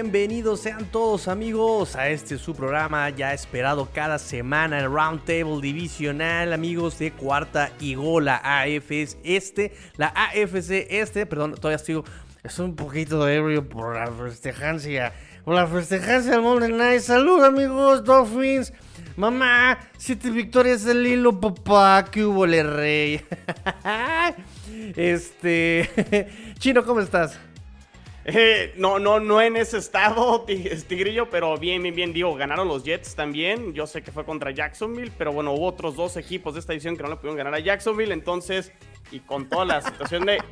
Bienvenidos, sean todos amigos a este su programa ya esperado cada semana, el Roundtable Divisional, amigos de Cuarta y Gol, la AFC este, la AFC este, perdón, todavía estoy, es un poquito ebrio por la festejancia, por la festejancia del Monday Night. Salud amigos, Dolphins. Mamá, siete victorias del hilo, papá, que hubo le rey. este, Chino, ¿cómo estás? Eh, no, no, no en ese estado, Tigrillo, pero bien, bien, bien, digo, ganaron los Jets también. Yo sé que fue contra Jacksonville, pero bueno, hubo otros dos equipos de esta edición que no le pudieron ganar a Jacksonville, entonces, y con toda la situación de,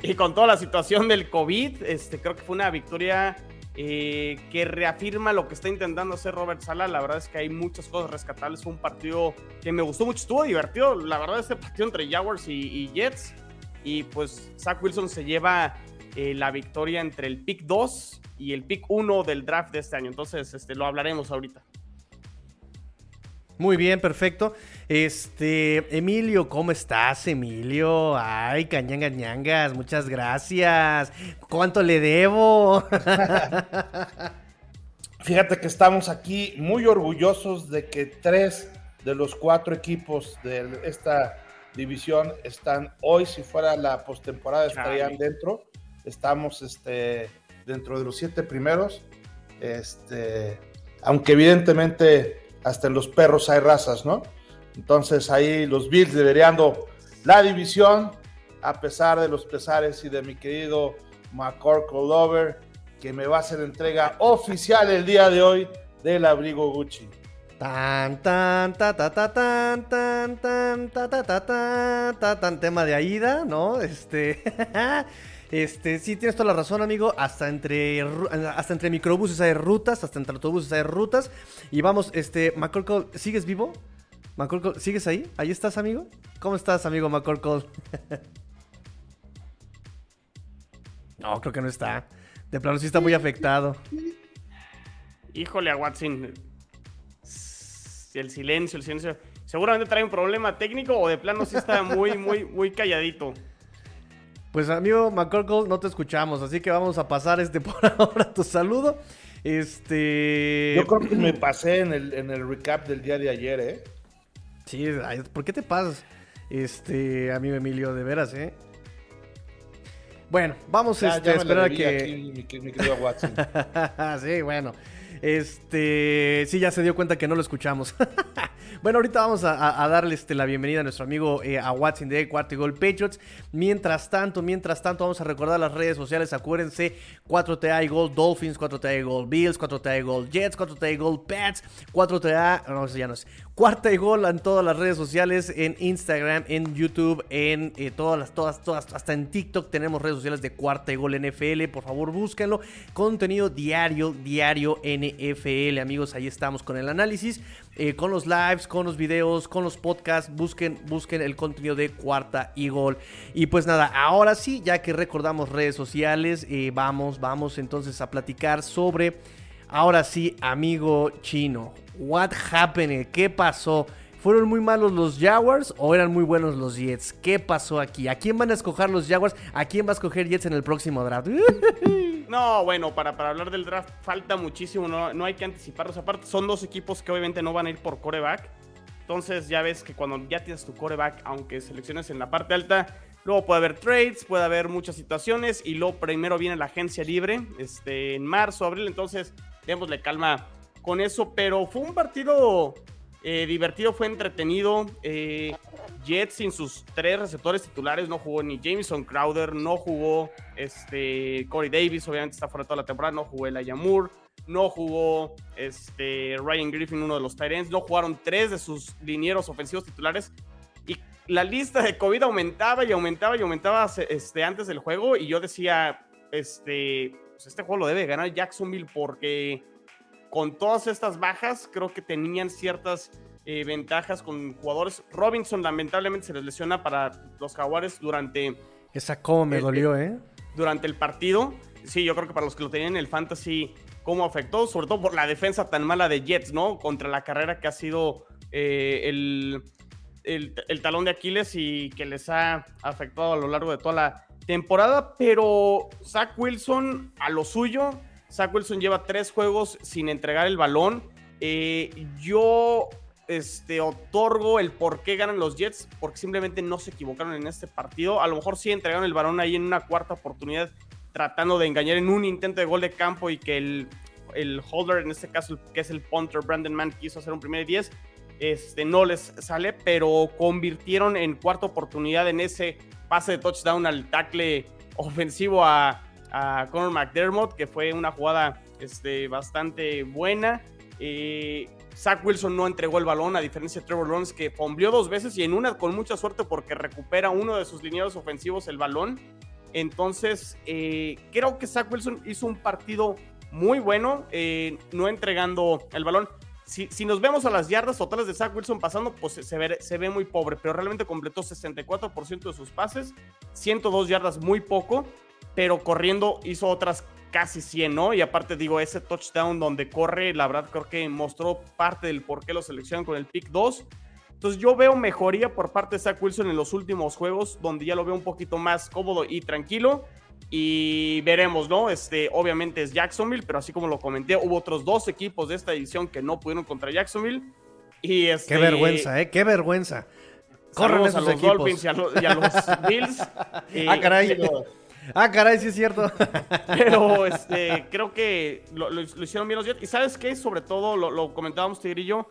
y con toda la situación del COVID, este, creo que fue una victoria eh, que reafirma lo que está intentando hacer Robert Sala. La verdad es que hay muchas cosas rescatables. Fue un partido que me gustó mucho, estuvo divertido. La verdad, este partido entre Jaguars y, y Jets. Y pues Zach Wilson se lleva eh, la victoria entre el pick 2 y el pick 1 del draft de este año. Entonces, este, lo hablaremos ahorita. Muy bien, perfecto. Este, Emilio, ¿cómo estás, Emilio? Ay, cañangas ñangas, muchas gracias. ¿Cuánto le debo? Fíjate que estamos aquí muy orgullosos de que tres de los cuatro equipos de esta división están hoy, si fuera la postemporada, estarían dentro estamos este, dentro de los siete primeros. Este, aunque evidentemente hasta en los perros hay razas, ¿no? Entonces ahí los Bills liderando la división, a pesar de los pesares y de mi querido McCorkle Lover, que me va a hacer entrega oficial el día de hoy del abrigo Gucci. Tan tan ta ta ta tan tan tan ta ta ta ta tan tema de Aida, ¿no? Este Este, sí, tienes toda la razón, amigo. Hasta entre, hasta entre microbuses hay rutas, hasta entre autobuses hay rutas. Y vamos, este, McCorkle, ¿sigues vivo? McCorkle, ¿sigues ahí? ¿Ahí estás, amigo? ¿Cómo estás, amigo McCorkle? no, creo que no está. De plano sí está muy afectado. Híjole a Watson. El silencio, el silencio. Seguramente trae un problema técnico o de plano sí está muy, muy, muy calladito. Pues amigo McCorkle, no te escuchamos, así que vamos a pasar este por ahora tu saludo. Este. Yo creo que me pasé en el, en el recap del día de ayer, ¿eh? Sí, ¿por qué te pasas? Este, amigo Emilio, de veras, ¿eh? Bueno, vamos este, a esperar a que. mi, mi querido Watson. sí, bueno. Este, sí, ya se dio cuenta que no lo escuchamos. bueno, ahorita vamos a, darle este, la bienvenida a nuestro amigo eh, a Watson de Cuarto Gol Patriots. Mientras tanto, mientras tanto, vamos a recordar las redes sociales. Acuérdense, 4TA Gold Dolphins, 4TA Gold Bills, 4TA Gold Jets, 4TA Gold Pets, 4TA, no, sé, ya no es. Cuarta y gol en todas las redes sociales, en Instagram, en YouTube, en eh, todas las, todas, todas, hasta en TikTok tenemos redes sociales de Cuarta y Gol NFL. Por favor, búsquenlo. Contenido diario, diario NFL, amigos. Ahí estamos con el análisis, eh, con los lives, con los videos, con los podcasts. Busquen, busquen el contenido de Cuarta y Gol. Y pues nada, ahora sí, ya que recordamos redes sociales, eh, vamos, vamos entonces a platicar sobre, ahora sí, amigo chino What happened? ¿Qué pasó? ¿Fueron muy malos los Jaguars o eran muy buenos los Jets? ¿Qué pasó aquí? ¿A quién van a escoger los Jaguars? ¿A quién va a escoger Jets en el próximo draft? No, bueno, para, para hablar del draft falta muchísimo, no, no hay que anticiparlos. Aparte, son dos equipos que obviamente no van a ir por coreback. Entonces ya ves que cuando ya tienes tu coreback, aunque selecciones en la parte alta, luego puede haber trades, puede haber muchas situaciones y luego primero viene la agencia libre este, en marzo, abril. Entonces, démosle calma con eso, pero fue un partido eh, divertido, fue entretenido. Eh, Jets sin sus tres receptores titulares no jugó ni Jameson Crowder, no jugó este, Corey Davis, obviamente está fuera toda la temporada, no jugó el Moore, no jugó este, Ryan Griffin, uno de los Tyrants, no jugaron tres de sus linieros ofensivos titulares. Y la lista de COVID aumentaba y aumentaba y aumentaba este, antes del juego. Y yo decía, este, pues este juego lo debe ganar Jacksonville porque con todas estas bajas, creo que tenían ciertas eh, ventajas con jugadores. Robinson lamentablemente se les lesiona para los Jaguares durante... Esa como me dolió, ¿eh? Durante el partido. Sí, yo creo que para los que lo tenían en el fantasy, cómo afectó, sobre todo por la defensa tan mala de Jets, ¿no? Contra la carrera que ha sido eh, el, el, talón de Aquiles y que les ha afectado a lo largo de toda la temporada, pero Zach Wilson a lo suyo. Zach Wilson lleva tres juegos sin entregar el balón. Eh, yo este, otorgo el por qué ganan los Jets, porque simplemente no se equivocaron en este partido. A lo mejor sí entregaron el balón ahí en una cuarta oportunidad, tratando de engañar en un intento de gol de campo y que el, el holder, en este caso, que es el punter, Brandon Mann, quiso hacer un primer 10. Este, no les sale, pero convirtieron en cuarta oportunidad en ese pase de touchdown al tackle ofensivo a, a Conor McDermott, que fue una jugada este, bastante buena. Eh, Zach Wilson no entregó el balón, a diferencia de Trevor Lawrence, que fombleó dos veces y en una con mucha suerte porque recupera uno de sus lineados ofensivos el balón. Entonces, eh, creo que Zach Wilson hizo un partido muy bueno, eh, no entregando el balón. Si, nos vemos a las yardas totales de Zach Wilson pasando, pues se ve, se ve muy pobre, pero realmente completó 64% de sus pases, 102 yardas muy poco, pero corriendo hizo otras casi 100, ¿no? Y aparte digo, ese touchdown donde corre, la verdad creo que mostró parte del por qué lo seleccionan con el pick 2. Entonces yo veo mejoría por parte de Zach Wilson en los últimos juegos, donde ya lo veo un poquito más cómodo y tranquilo. Y veremos, ¿no? Este, obviamente es Jacksonville, pero así como lo comenté, hubo otros dos equipos de esta edición que no pudieron contra Jacksonville. Y este, Qué vergüenza, ¿eh? Qué vergüenza. Corren esos a los equipos. Dolphins y a, los Bills. ah, caray. Ah, caray, sí es cierto. Pero este, creo que lo, hicieron bien los Jets. Y sabes qué, sobre todo, lo, comentábamos Tigre y yo,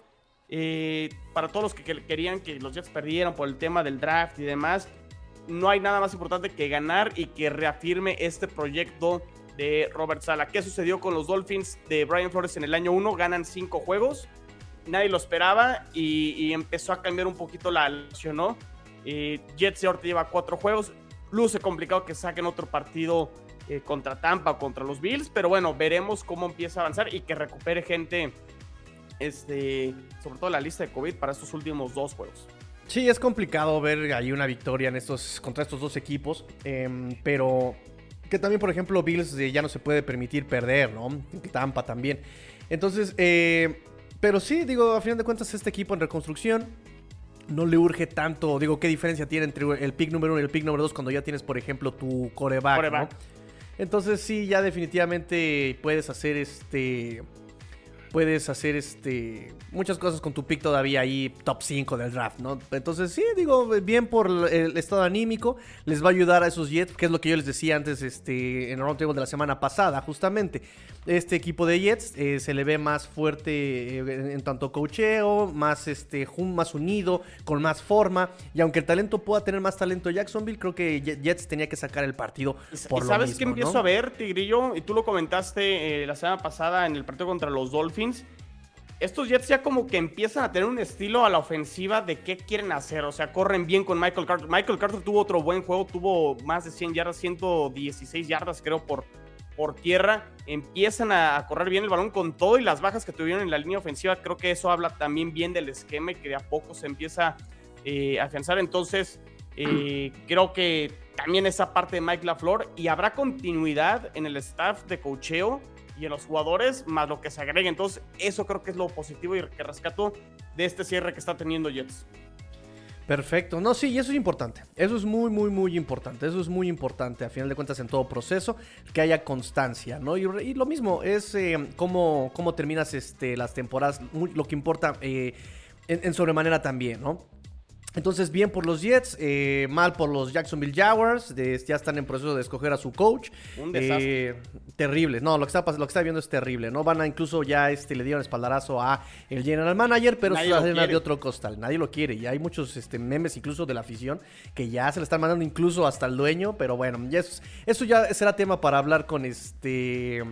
eh, para todos los que, querían que los Jets perdieran por el tema del draft y demás, no hay nada más importante que ganar y que reafirme este proyecto de Robert Sala. ¿Qué sucedió con los Dolphins de Brian Flores en el año 1? Ganan cinco juegos, nadie lo esperaba y, empezó a cambiar un poquito la lesión, ¿no? Eh, Jets ahorita lleva cuatro juegos, luce complicado que saquen otro partido eh, contra Tampa o contra los Bills, pero bueno, veremos cómo empieza a avanzar y que recupere gente, este, sobre todo la lista de COVID para estos últimos dos juegos. Sí, es complicado ver ahí una victoria en estos, contra estos dos equipos, em, pero que también, por ejemplo, Bills eh, ya no se puede permitir perder, ¿no? Tampa también. Entonces, eh, pero sí, digo, a final de cuentas, este equipo en reconstrucción no le urge tanto. Digo, ¿qué diferencia tiene entre el pick número uno y el pick número dos cuando ya tienes, por ejemplo, tu coreback? Entonces sí, ya definitivamente puedes hacer este puedes hacer este muchas cosas con tu pick todavía ahí top 5 del draft, ¿no? Entonces, sí, digo, bien por el estado anímico, les va a ayudar a esos Jets, que es lo que yo les decía antes este en el roundtable de la semana pasada, justamente. Este equipo de Jets eh, se le ve más fuerte eh, en, tanto cocheo, más este más unido, con más forma, y aunque el talento pueda tener más talento Jacksonville, creo que Jets tenía que sacar el partido por ¿Y sabes qué empiezo a ver, Tigrillo? Y tú lo comentaste eh, la semana pasada en el partido contra los Dolphins estos Jets ya como que empiezan a tener un estilo a la ofensiva de qué quieren hacer. O sea, corren bien con Michael Carter. Michael Carter tuvo otro buen juego, tuvo más de 100 yardas, 116 yardas creo por, por tierra. Empiezan a, correr bien el balón con todo y las bajas que tuvieron en la línea ofensiva. Creo que eso habla también bien del esquema y que de a poco se empieza eh, a afianzar. Entonces, eh, creo que también esa parte de Mike LaFleur y habrá continuidad en el staff de cocheo y en los jugadores, más lo que se agregue. Entonces, eso creo que es lo positivo y que rescato de este cierre que está teniendo Jets. Perfecto, no, sí, eso es importante. Eso es muy, muy, muy importante. Eso es muy importante, a final de cuentas, en todo proceso, que haya constancia, ¿no? Y, lo mismo es eh, cómo, cómo, terminas este, las temporadas, lo que importa eh, en sobremanera también, ¿no? Entonces, bien por los Jets, eh, mal por los Jacksonville Jaguars. ya están en proceso de escoger a su coach. Un desastre. Eh, terrible. No, lo que, está, lo que está viendo es terrible. No van a incluso ya este, le dieron espaldarazo a el general manager, pero es una de otro costal. Nadie lo quiere. Y hay muchos este, memes incluso de la afición que ya se le están mandando incluso hasta el dueño. Pero bueno, eso, eso ya será tema para hablar con este.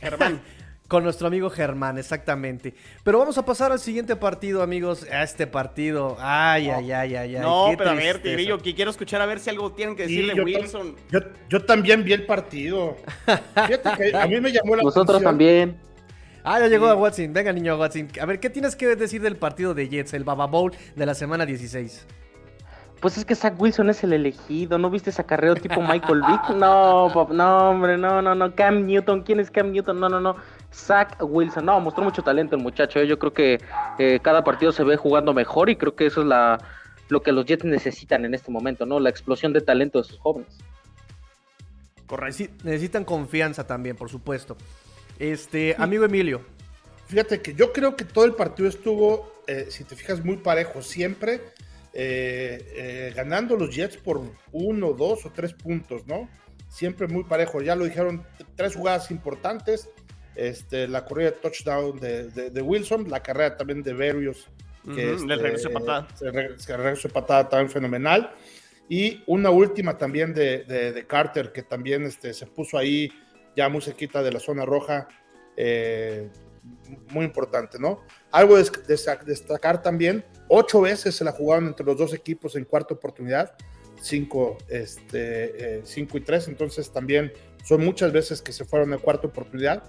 Germán. Con nuestro amigo Germán, exactamente. Pero vamos a pasar al siguiente partido, amigos. A este partido. Ay, ay, ay, ay, ay. No, pero a ver, Tigrillo, que quiero escuchar a ver si algo tienen que decirle Wilson. Yo, también vi el partido. Fíjate que a mí me llamó la Nosotros también. Ah, ya llegó a Watson. Venga, niño Watson. A ver, ¿qué tienes que decir del partido de Jets, el Baba Bowl de la semana 16? Pues es que Zach Wilson es el elegido, ¿no viste ese acarreo tipo Michael Vick? No, no, hombre, no, no, no. Cam Newton, ¿quién es Cam Newton? No, no, no. Zach Wilson. No, mostró mucho talento el muchacho. ¿eh? Yo creo que eh, cada partido se ve jugando mejor y creo que eso es la, lo que los Jets necesitan en este momento, ¿no? La explosión de talento de sus jóvenes. Correcto. necesitan confianza también, por supuesto. Este, amigo Emilio. Fíjate que yo creo que todo el partido estuvo, eh, si te fijas, muy parejo siempre, eh, eh, ganando los Jets por uno, dos o tres puntos, ¿no? Siempre muy parejo. Ya lo dijeron, tres jugadas importantes. Este, la corrida de touchdown de, Wilson, la carrera también de Berrios, que uh regreso de patada. regreso de patada también fenomenal. Y una última también de, Carter, que también este, se puso ahí ya muy cerquita de la zona roja. Eh, muy importante, ¿no? Algo de destacar también, ocho veces se la jugaron entre los dos equipos en cuarta oportunidad, cinco, este, eh, cinco y tres, entonces también son muchas veces que se fueron en cuarta oportunidad.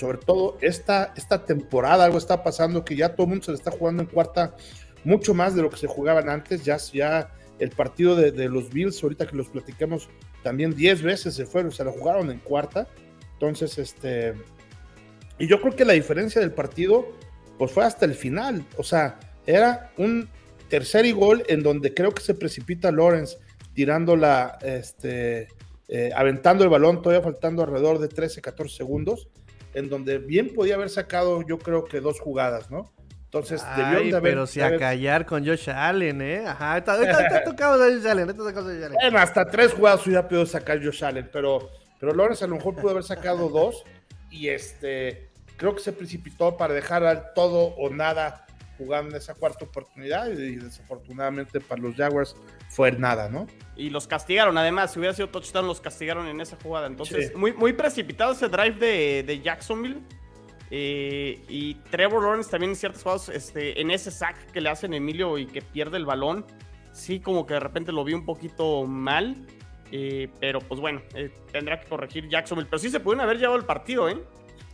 Sobre todo esta, esta temporada, algo está pasando que ya todo el mundo se le está jugando en cuarta mucho más de lo que se jugaban antes, ya, ya el partido de, los Bills, ahorita que los platicamos, también diez veces se fueron, se la jugaron en cuarta. Entonces, este, y yo creo que la diferencia del partido, pues fue hasta el final. O sea, era un tercer gol en donde creo que se precipita Lawrence tirando la, este, eh, aventando el balón, todavía faltando alrededor de 13, 14 segundos, en donde bien podía haber sacado, yo creo que dos jugadas, ¿no? Entonces, Ay, de haber. Pero si a callar con Josh Allen, ¿eh? Ajá, está, tocado Josh Allen, está tocado Josh Allen. Bueno, hasta tres jugadas hubiera podido sacar Josh Allen, pero, pero Lawrence a lo mejor pudo haber sacado dos. Y este, creo que se precipitó para dejar al todo o nada jugando esa cuarta oportunidad y desafortunadamente para los Jaguars fue nada, ¿no? Y los castigaron, además, si hubiera sido touchdown, los castigaron en esa jugada. Entonces, muy, muy precipitado ese drive de, Jacksonville. Eh, y Trevor Lawrence también en ciertas jugadas, este, en ese sack que le hacen Emilio y que pierde el balón, sí como que de repente lo vi un poquito mal. Eh, pero pues bueno, eh, tendrá que corregir Jacksonville. Pero sí se pudieron haber llevado el partido, ¿eh?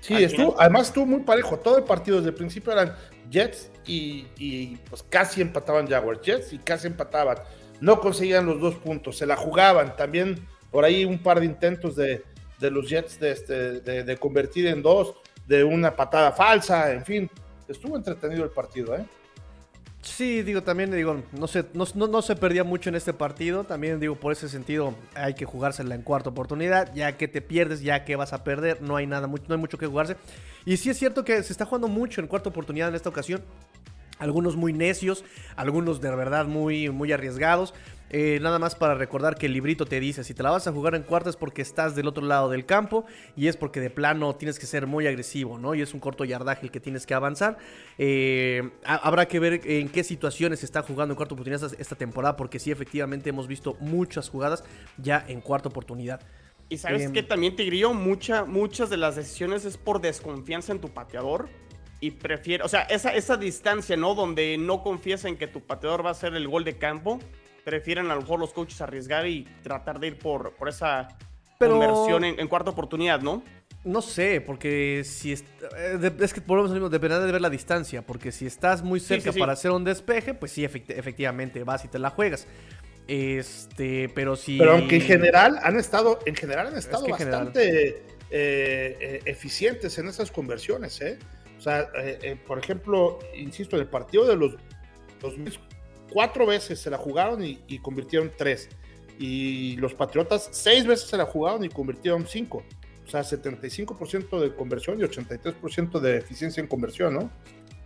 Sí, estuvo, además estuvo muy parejo. Todo el partido desde el principio eran Jets y, pues casi empataban Jaguars. Jets y casi empataban. No conseguían los dos puntos, se la jugaban. También por ahí un par de intentos de, los Jets de, este, de convertir en dos, de una patada falsa, en fin. Estuvo entretenido el partido, ¿eh? Sí, digo, también digo, no se, no, se perdía mucho en este partido. También digo, por ese sentido, hay que jugársela en cuarta oportunidad. Ya que te pierdes, ya que vas a perder, no hay nada, no hay mucho que jugarse. Y sí es cierto que se está jugando mucho en cuarta oportunidad en esta ocasión. Algunos muy necios, algunos de verdad muy, muy arriesgados. Eh, nada más para recordar que el librito te dice, si te la vas a jugar en cuarta es porque estás del otro lado del campo y es porque de plano tienes que ser muy agresivo, ¿no? Y es un corto yardaje el que tienes que avanzar. Eh, habrá que ver en qué situaciones se está jugando en cuarta oportunidad esta, temporada, porque sí, efectivamente hemos visto muchas jugadas ya en cuarta oportunidad. Y sabes em, que también, Tigrillo, mucha, muchas de las decisiones es por desconfianza en tu pateador y prefiere, o sea, esa, esa distancia, ¿no? Donde no confías en que tu pateador va a hacer el gol de campo prefieren a lo mejor los coaches arriesgar y tratar de ir por, por esa conversión en, cuarta oportunidad, ¿no? No sé, porque si es, eh, es que volvemos al mismo, depende de ver la distancia, porque si estás muy cerca para hacer un despeje, pues sí, efectivamente vas y te la juegas. Este, pero si. Pero aunque en general han estado, en general han estado bastante eh, eh, eficientes en esas conversiones, ¿eh? O sea, por ejemplo, insisto, en el partido de los 2000 cuatro veces se la jugaron y, convirtieron tres. Y los Patriotas seis veces se la jugaron y convirtieron cinco. O sea, 75% de conversión y 83% de eficiencia en conversión, ¿no?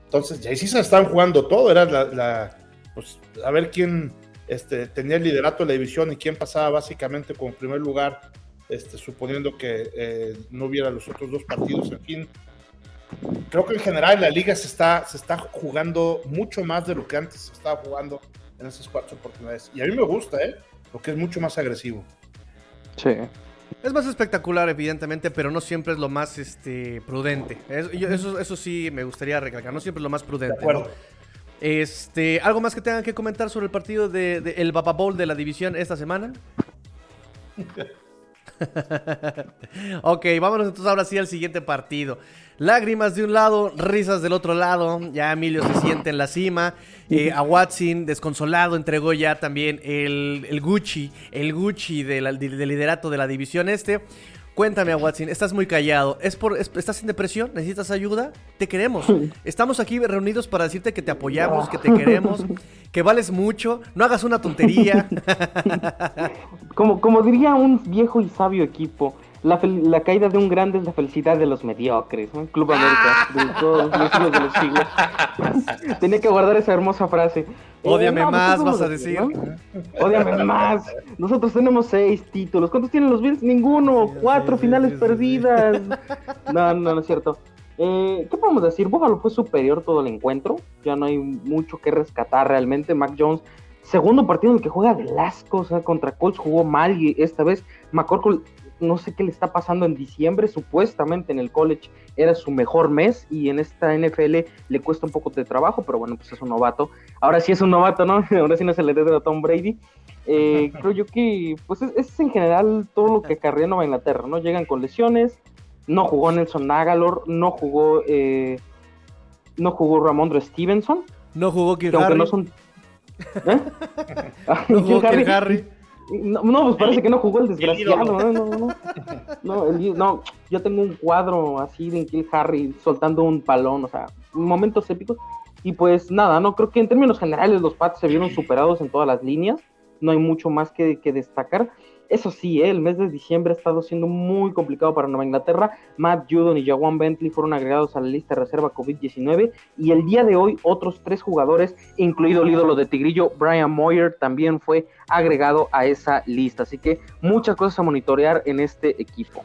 Entonces, ya sí se estaban jugando todo. Era la, pues, a ver quién este, tenía el liderato de la división y quién pasaba básicamente como primer lugar, este, suponiendo que eh, no hubiera los otros dos partidos. En fin, creo que en general la liga se está, se está jugando mucho más de lo que antes se estaba jugando en esas cuatro oportunidades. Y a mí me gusta, ¿eh? Porque es mucho más agresivo. Sí. Es más espectacular, evidentemente, pero no siempre es lo más este, prudente. Eso, eso, sí me gustaría recalcar, no siempre es lo más prudente. Este, ¿Algo más que tengan que comentar sobre el partido del de, el Baba Bowl de la división esta semana? ok, vámonos entonces ahora sí al siguiente partido. Lágrimas de un lado, risas del otro lado. Ya Emilio se siente en la cima. Eh, a Watson, desconsolado, entregó ya también el, Gucci, el Gucci del, liderato de la división este. Cuéntame, Watson, estás muy callado. ¿Es por, ¿Estás en depresión? ¿Necesitas ayuda? Te queremos. Estamos aquí reunidos para decirte que te apoyamos, que te queremos, que vales mucho. No hagas una tontería. como, como diría un viejo y sabio equipo, la, la, caída de un grande es la felicidad de los mediocres, ¿no? Club América, de todos los siglos de los siglos. Tenía que guardar esa hermosa frase. Ódiame eh, pues, más, vas a decir. Ódiame más. Nosotros tenemos seis títulos. ¿Cuántos tienen los Bills? Ninguno. Cuatro finales perdidas. No, no, no es cierto. Eh, ¿Qué podemos decir? Buffalo fue superior todo el encuentro. Ya no hay mucho que rescatar realmente. Mac Jones, segundo partido en el que juega de las cosas contra Colts jugó mal y esta vez McCorkle no sé qué le está pasando en diciembre, supuestamente en el college era su mejor mes y en esta NFL le cuesta un poco de trabajo, pero bueno, pues es un novato. Ahora sí es un novato, ¿no? Ahora sí no se le debe a Tom Brady. Eh, creo yo que pues es, en general todo lo que acarrea Nueva Inglaterra, ¿no? Llegan con lesiones, no jugó Nelson Nagalor, no jugó eh, no jugó Ramondre Stevenson. No jugó Kirk Harry. No, son... ¿Eh? no jugó Harry. No, no, pues parece que no jugó el desgraciado. No, no, no. No, no, yo tengo un cuadro así de Kill Harry soltando un palón, o sea, momentos épicos. Y pues nada, no creo que en términos generales los Pats se vieron superados en todas las líneas. No hay mucho más que, que destacar. Eso sí, ¿eh? el mes de diciembre ha estado siendo muy complicado para Nueva Inglaterra. Matt Judon y Jawan Bentley fueron agregados a la lista de reserva COVID-19 y el día de hoy otros tres jugadores, incluido el ídolo de Tigrillo, Brian Moyer, también fue agregado a esa lista. Así que muchas cosas a monitorear en este equipo.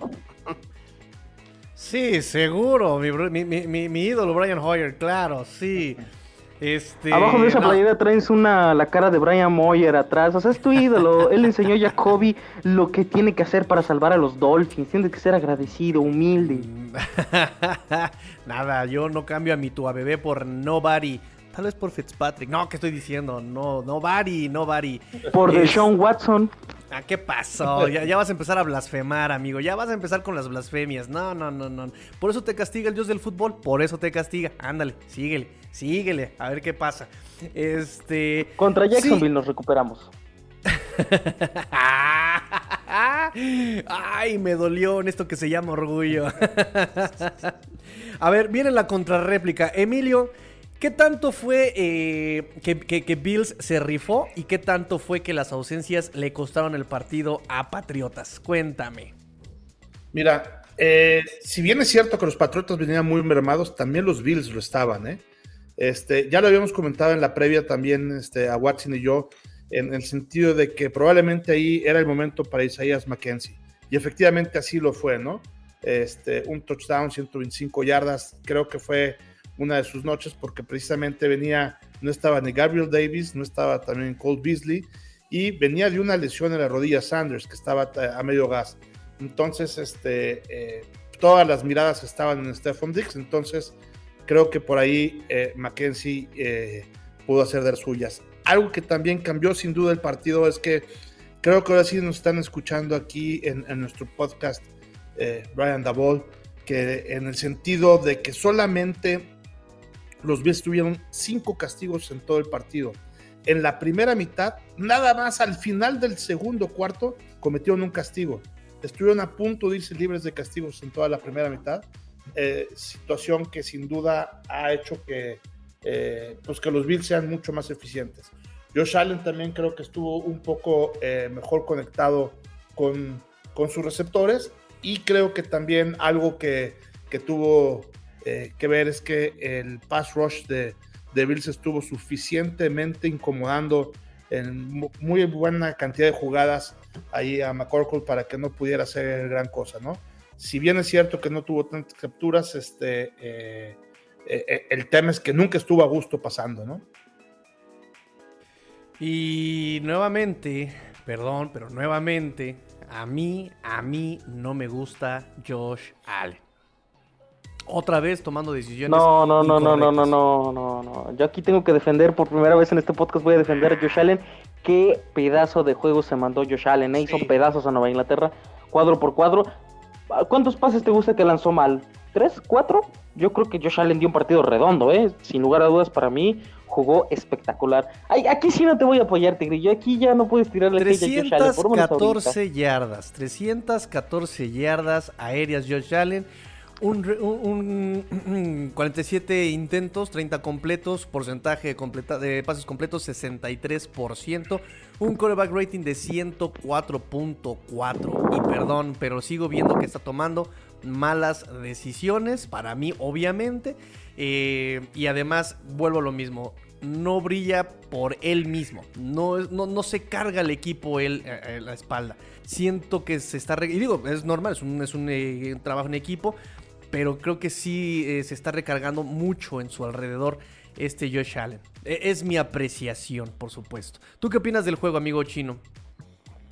Sí, seguro, mi, mi ídolo Brian Hoyer, claro, sí. Este, Abajo de esa playera traes una, la cara de Brian Moyer atrás. O sea, es tu ídolo. Él enseñó a Jacoby lo que tiene que hacer para salvar a los Dolphins. Tiene que ser agradecido, humilde. Nada, yo no cambio a mi tu bebé por nobody. Tal vez por Fitzpatrick. No, ¿qué estoy diciendo? No, nobody, nobody. Por Deshaun Watson. Ah, ¿qué pasó? Ya, ya, vas a empezar a blasfemar, amigo. Ya vas a empezar con las blasfemias. No, no, no, no. Por eso te castiga el dios del fútbol. Por eso te castiga. Ándale, síguele, síguele. A ver qué pasa. Este. Contra Jacksonville nos recuperamos. Ay, me dolió en esto que se llama orgullo. a ver, viene la contrarréplica. Emilio. ¿Qué tanto fue eh, que, Bills se rifó y qué tanto fue que las ausencias le costaron el partido a Patriotas? Cuéntame. Mira, eh, si bien es cierto que los Patriotas venían muy mermados, también los Bills lo estaban, ¿eh? Este, ya lo habíamos comentado en la previa también este, a Watson y yo, en el sentido de que probablemente ahí era el momento para Isaías McKenzie. Y efectivamente así lo fue, ¿no? Este, un touchdown, 125 yardas, creo que fue una de sus noches porque precisamente venía, no estaba ni Gabriel Davis, no estaba también Cole Beasley y venía de una lesión en la rodilla Sanders que estaba a medio gas. Entonces, este, eh, todas las miradas estaban en Stephon Dix, entonces creo que por ahí eh, Mackenzie eh, pudo hacer de las suyas. Algo que también cambió sin duda el partido es que creo que ahora sí nos están escuchando aquí en, en nuestro podcast Brian Dabol, que en el sentido de que solamente los Bills tuvieron cinco castigos en todo el partido. En la primera mitad, nada más al final del segundo cuarto, cometieron un castigo. Estuvieron a punto de irse libres de castigos en toda la primera mitad. Eh, situación que sin duda ha hecho que, eh, pues que los Bills sean mucho más eficientes. Josh Allen también creo que estuvo un poco eh, mejor conectado con, con sus receptores y creo que también algo que, que tuvo eh, que ver es que el pass rush de, de Bills estuvo suficientemente incomodando en muy buena cantidad de jugadas ahí a McCorkle para que no pudiera hacer gran cosa, ¿no? Si bien es cierto que no tuvo tantas capturas, este, eh, eh, el tema es que nunca estuvo a gusto pasando, ¿no? Y nuevamente, perdón, pero nuevamente, a mí, a mí no me gusta Josh Allen otra vez tomando decisiones. No, no, no, no, no, no, no, no, no. Yo aquí tengo que defender por primera vez en este podcast, voy a defender a Josh Allen. Qué pedazo de juego se mandó Josh Allen, ¿eh? hizo pedazos a Nueva Inglaterra, cuadro por cuadro. ¿Cuántos pases te gusta que lanzó mal? 3, 4, yo creo que Josh Allen dio un partido redondo, ¿eh? Sin lugar a dudas, para mí jugó espectacular. Ay, aquí sí no te voy a apoyar, Tigrillo. Aquí ya no puedes tirarle 314 yardas, 314 yardas aéreas Josh Allen. Un, 47 intentos, 30 completos, porcentaje de pases completos 63%, un coreback rating de 104.4. Y perdón, pero sigo viendo que está tomando malas decisiones, para mí obviamente. Eh, y además, vuelvo a lo mismo, no brilla por él mismo. No, no, se carga el equipo él eh, eh, la espalda. Siento que se está... Y digo, es normal, es un, es un, trabajo en equipo, pero creo que sí se está recargando mucho en su alrededor este Josh Allen. E, es mi apreciación, por supuesto. ¿Tú qué opinas del juego, amigo chino?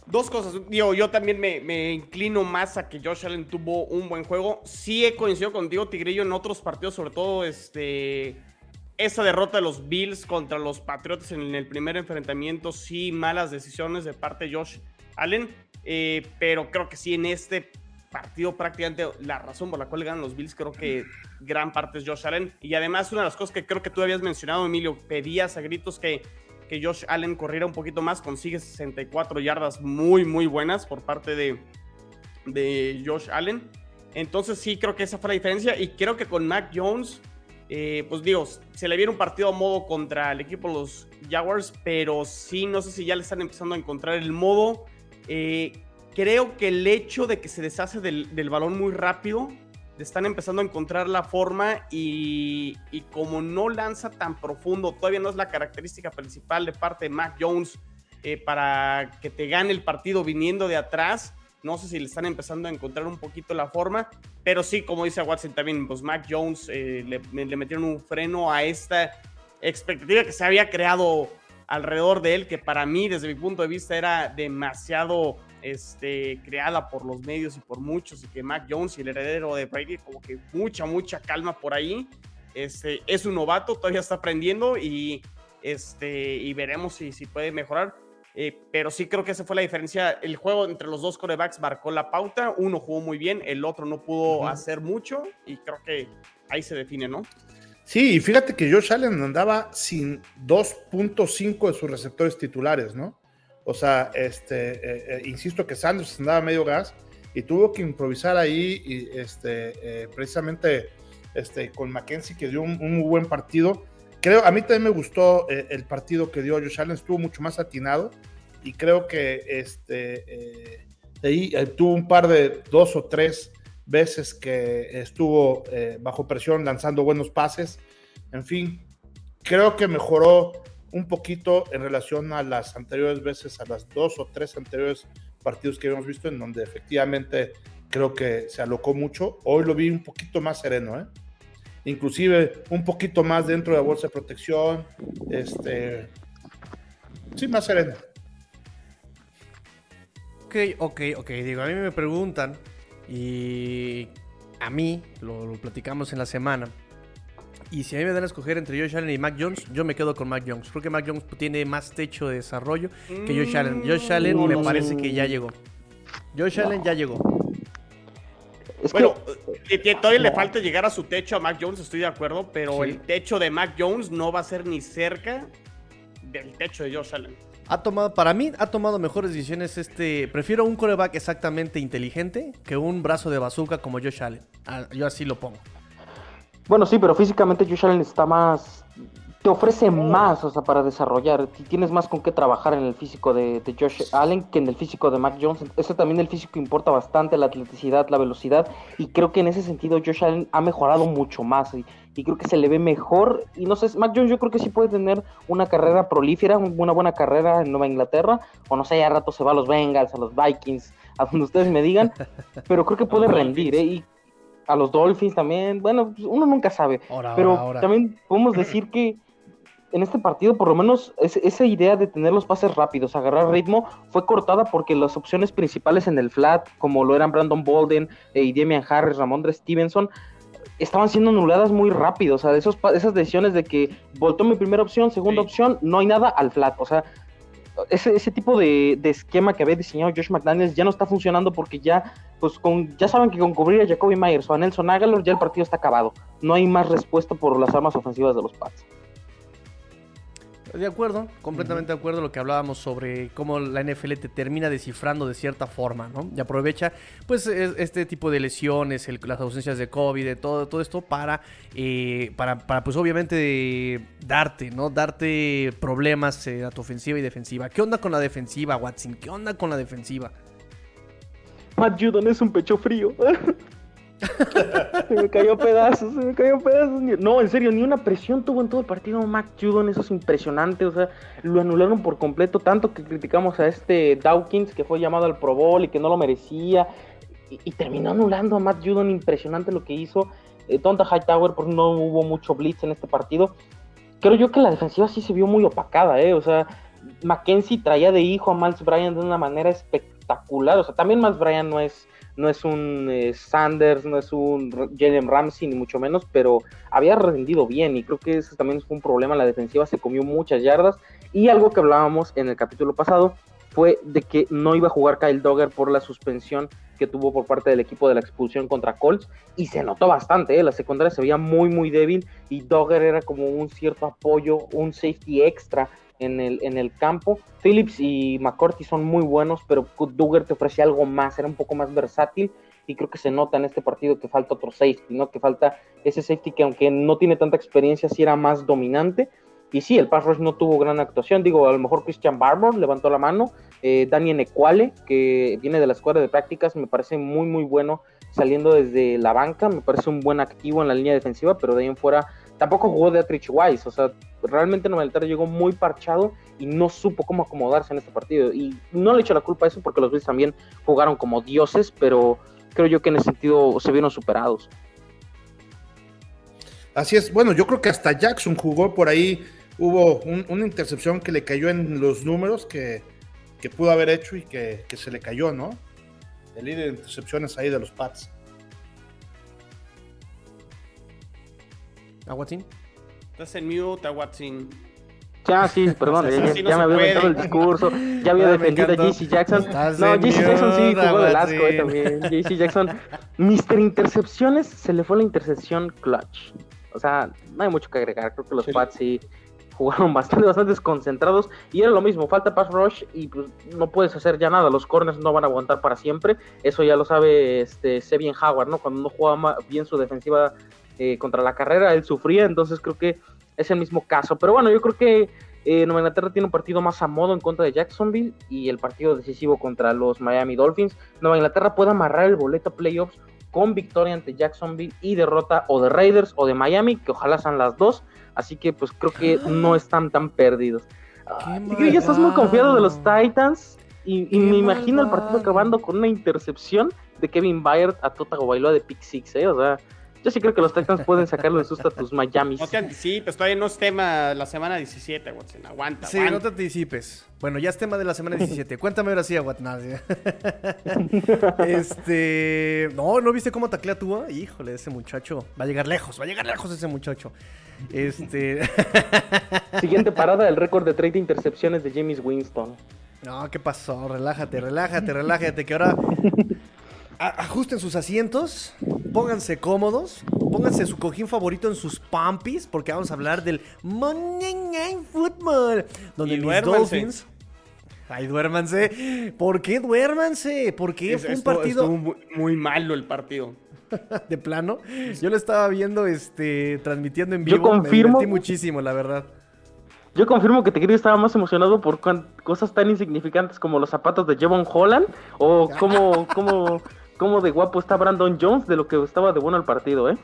Dos cosas. Digo, yo también me, inclino más a que Josh Allen tuvo un buen juego. Sí he coincidido contigo, Tigrillo, en otros partidos, sobre todo este. Esa derrota de los Bills contra los Patriots en el primer enfrentamiento, sí, malas decisiones de parte de Josh Allen. Eh, pero creo que sí, en este partido prácticamente la razón por la cual ganan los Bills, creo que gran parte es Josh Allen. Y además, una de las cosas que creo que tú habías mencionado, Emilio, pedías a gritos que que Josh Allen corriera un poquito más, consigue 64 yardas muy, muy buenas por parte de, de Josh Allen. Entonces sí creo que esa fue la diferencia y creo que con Mac Jones, eh, pues digo, se le viene un partido a modo contra el equipo de los Jaguars, pero sí, no sé si ya le están empezando a encontrar el modo. Eh, creo que el hecho de que se deshace del, del balón muy rápido están empezando a encontrar la forma y, como no lanza tan profundo, todavía no es la característica principal de parte de Mac Jones eh, para que te gane el partido viniendo de atrás. No sé si le están empezando a encontrar un poquito la forma, pero sí, como dice Watson también, pues Mac Jones eh, le metieron un freno a esta expectativa que se había creado alrededor de él, que para mí, desde mi punto de vista, era demasiado este, creada por los medios y por muchos, y que Mac Jones y el heredero de Brady, como que mucha, mucha calma por ahí. Este, es un novato, todavía está aprendiendo y, este, y veremos si, si puede mejorar. Eh, pero sí creo que esa fue la diferencia. El juego entre los dos corebacks marcó la pauta. Uno jugó muy bien, el otro no pudo hacer mucho y creo que ahí se define, ¿no? Sí, y fíjate que Josh Allen andaba sin 2.5 de sus receptores titulares, ¿no? O sea, este, eh, eh, insisto que Sanders andaba medio gas y tuvo que improvisar ahí, y, este, eh, precisamente este, con Mackenzie, que dio un, muy buen partido. Creo, a mí también me gustó el partido que dio Josh Allen, estuvo mucho más atinado y creo que este, ahí tuvo un par de dos o tres veces que estuvo bajo presión lanzando buenos pases. En fin, creo que mejoró un poquito en relación a las anteriores veces, a las dos o tres anteriores partidos que habíamos visto, en donde efectivamente creo que se alocó mucho. Hoy lo vi un poquito más sereno, ¿eh? inclusive un poquito más dentro de la bolsa de protección, este, sí, más sereno. Ok, ok, ok, digo, a mí me preguntan y a mí, lo, lo platicamos en la semana, y si a mí me dan a escoger entre Josh Allen y Mac Jones, yo me quedo con Mac Jones. Creo que Mac Jones tiene más techo de desarrollo que Josh Allen. Josh mm, Allen me parece que ya llegó. Josh Allen ya llegó. bueno, que... todavía le falta llegar a su techo a Mac Jones, estoy de acuerdo, pero el techo de Mac Jones no va a ser ni cerca del techo de Josh Allen. Ha tomado, para mí, ha tomado mejores decisiones este. Prefiero un coreback exactamente inteligente que un brazo de bazooka como Josh Allen. Ah, yo así lo pongo. Bueno, sí, pero físicamente Josh Allen está más. Te ofrece más, o sea, para desarrollar. Tienes más con qué trabajar en el físico de, Josh Allen que en el físico de Mac Jones. Eso también el físico importa bastante, la atleticidad, la velocidad. Y creo que en ese sentido Josh Allen ha mejorado mucho más. Y, creo que se le ve mejor. Y no sé, Mac Jones yo creo que sí puede tener una carrera prolífera, una buena carrera en Nueva Inglaterra. O no sé, ya rato se va a los Bengals, a los Vikings, a donde ustedes me digan. Pero creo que puede rendir, ¿eh? Y a los Dolphins también. Bueno, pues, uno nunca sabe. pero también podemos decir que en este partido, por lo menos, esa idea de tener los pases rápidos, agarrar ritmo, fue cortada porque las opciones principales en el flat, como lo eran Brandon Bolden eh, y Damian Harris, Ramondre Stevenson, estaban siendo anuladas muy rápido. O sea, de esos, esas decisiones de que voltó mi primera opción, segunda opción, no hay nada al flat. O sea, ese, ese tipo de, de, esquema que había diseñado Josh McDaniels ya no está funcionando porque ya, pues con, ya saben que con cubrir a Jacoby Myers o a Nelson Aguilar ya el partido está acabado. No hay más respuesta por las armas ofensivas de los Pats. De acuerdo, completamente de acuerdo lo que hablábamos sobre cómo la NFL te termina descifrando de cierta forma, ¿no? Y aprovecha, pues, este tipo de lesiones, las ausencias de COVID, de todo, todo esto para, eh, para, para, pues, obviamente, darte, ¿no? Darte problemas eh, a tu ofensiva y defensiva. ¿Qué onda con la defensiva, Watson? ¿Qué onda con la defensiva? Matt Judon es un pecho frío. se me cayó pedazos, se me cayó pedazos. No, en serio, ni una presión tuvo en todo el partido Mac Judon, eso es impresionante. O sea, lo anularon por completo, tanto que criticamos a este Dawkins que fue llamado al Pro Bowl y que no lo merecía. Y, terminó anulando a Matt Judon, impresionante lo que hizo. Eh, tonta Hightower, porque no hubo mucho blitz en este partido. Creo yo que la defensiva sí se vio muy opacada, ¿eh? O sea, Mackenzie traía de hijo a Miles Bryan de una manera espectacular. O sea, también Miles Bryan no es no es un eh, Sanders, no es un Jalen Ramsey, ni mucho menos, pero había rendido bien y creo que ese también fue un problema. La defensiva se comió muchas yardas y algo que hablábamos en el capítulo pasado fue de que no iba a jugar Kyle Dogger por la suspensión que tuvo por parte del equipo de la expulsión contra Colts y se notó bastante, ¿eh? la secundaria se veía muy muy débil y Dogger era como un cierto apoyo, un safety extra en el, campo. Phillips y McCourty son muy buenos, pero Duggar te ofrecía algo más, era un poco más versátil y creo que se nota en este partido que falta otro safety, ¿no? Que falta ese safety que aunque no tiene tanta experiencia, sí era más dominante. Y sí, el pass rush no tuvo gran actuación. Digo, a lo mejor Christian Barber levantó la mano. Eh, Daniel Equale, que viene de la escuadra de prácticas, me parece muy, muy bueno saliendo desde la banca. Me parece un buen activo en la línea defensiva, pero de ahí en fuera tampoco jugó de Atrich Wise. O sea, realmente Noveltero llegó muy parchado y no supo cómo acomodarse en este partido. Y no le echo la culpa a eso porque los Bills también jugaron como dioses, pero creo yo que en ese sentido se vieron superados. Así es, bueno, yo creo que hasta Jackson jugó por ahí, hubo una intercepción que le cayó en los números que, pudo haber hecho y que, se le cayó, ¿no? El líder de intercepciones ahí de los Pats. ¿Aguatín? Estás en mute, Watson. Ya, sí, perdón, ya, me había metido el discurso, ya había defendido a JC Jackson. No, JC Jackson sí jugó de asco eh, también. JC Jackson, Mister Intercepciones, se le fue la intercepción clutch. O sea, no hay mucho que agregar, creo que los Pats sí jugaron bastante, bastante desconcentrados y era lo mismo, falta pass rush y pues no puedes hacer ya nada, los corners no van a aguantar para siempre, eso ya lo sabe este Sebien Howard, ¿no? Cuando no jugaba bien su defensiva eh, contra la carrera, él sufría, entonces creo que es el mismo caso. Pero bueno, yo creo que eh, Nueva Inglaterra tiene un partido más a modo en contra de Jacksonville y el partido decisivo contra los Miami Dolphins. Nueva Inglaterra puede amarrar el boleto a playoffs con victoria ante Jacksonville y derrota o de Raiders o de Miami, que ojalá sean las dos. Así que pues creo que no están tan perdidos. que ya estás muy confiado de los Titans y, me imagino el partido acabando con una intercepción de Kevin Byard a Tota Bailoa de Pick Six, ¿eh? O sea, yo sí creo que los Titans pueden sacarle de susto a tus Miami. No te anticipes, todavía no es tema la semana 17, Watson. Aguanta, Sí, no te anticipes. Bueno, ya es tema de la semana 17. Cuéntame ahora sí, Watson. este. No, ¿no viste cómo taclea tú? Híjole, ese muchacho. Va a llegar lejos, va a llegar lejos ese muchacho. Este. Siguiente parada, el récord de 30 intercepciones de James Winston. No, ¿qué pasó? Relájate, relájate, relájate, que ahora ajusten sus asientos, pónganse cómodos, pónganse su cojín favorito en sus pumpis, porque vamos a hablar del Monday Night Football, donde los Dolphins... Ay, duérmanse. ¿Por qué duérmanse? ¿Por qué fue un partido... muy, malo el partido. de plano. Yo lo estaba viendo este transmitiendo en vivo. Yo confirmo. Me muchísimo, la verdad. Yo confirmo que te quería estaba más emocionado por cosas tan insignificantes como los zapatos de Jevon Holland o como, como cómo de guapo está Brandon Jones de lo que estaba de bueno el partido, ¿eh?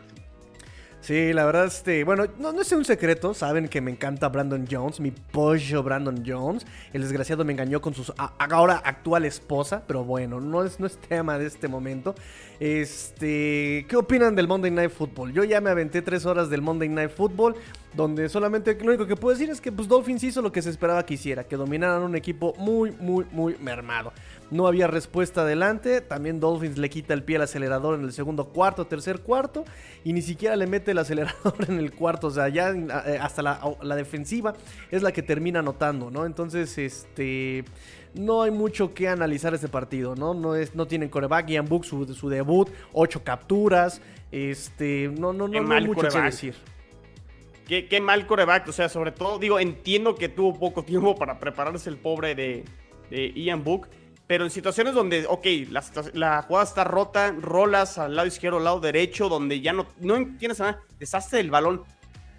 Sí, la verdad, este, bueno, no, es un secreto, saben que me encanta Brandon Jones, mi pollo Brandon Jones. El desgraciado me engañó con su ahora actual esposa, pero bueno, no es, no es tema de este momento. Este, ¿qué opinan del Monday Night Football? Yo ya me aventé tres horas del Monday Night Football. Donde solamente lo único que puedo decir es que pues, Dolphins hizo lo que se esperaba que hiciera, que dominaran un equipo muy, muy, muy mermado. No había respuesta adelante, también Dolphins le quita el pie al acelerador en el segundo cuarto, tercer cuarto, y ni siquiera le mete el acelerador en el cuarto, o sea, ya eh, hasta la, la defensiva es la que termina anotando, ¿no? Entonces, este no hay mucho que analizar este partido, ¿no? No, es, no tienen coreback, Ian Book su, su debut, ocho capturas, este, no, no, no, no hay mucho que decir. Qué, mal coreback, o sea, sobre todo, digo, entiendo que tuvo poco tiempo para prepararse el pobre de, Ian Book, pero en situaciones donde, ok, la, jugada está rota, rolas al lado izquierdo, al lado derecho, donde ya no, no tienes nada, desastre del balón.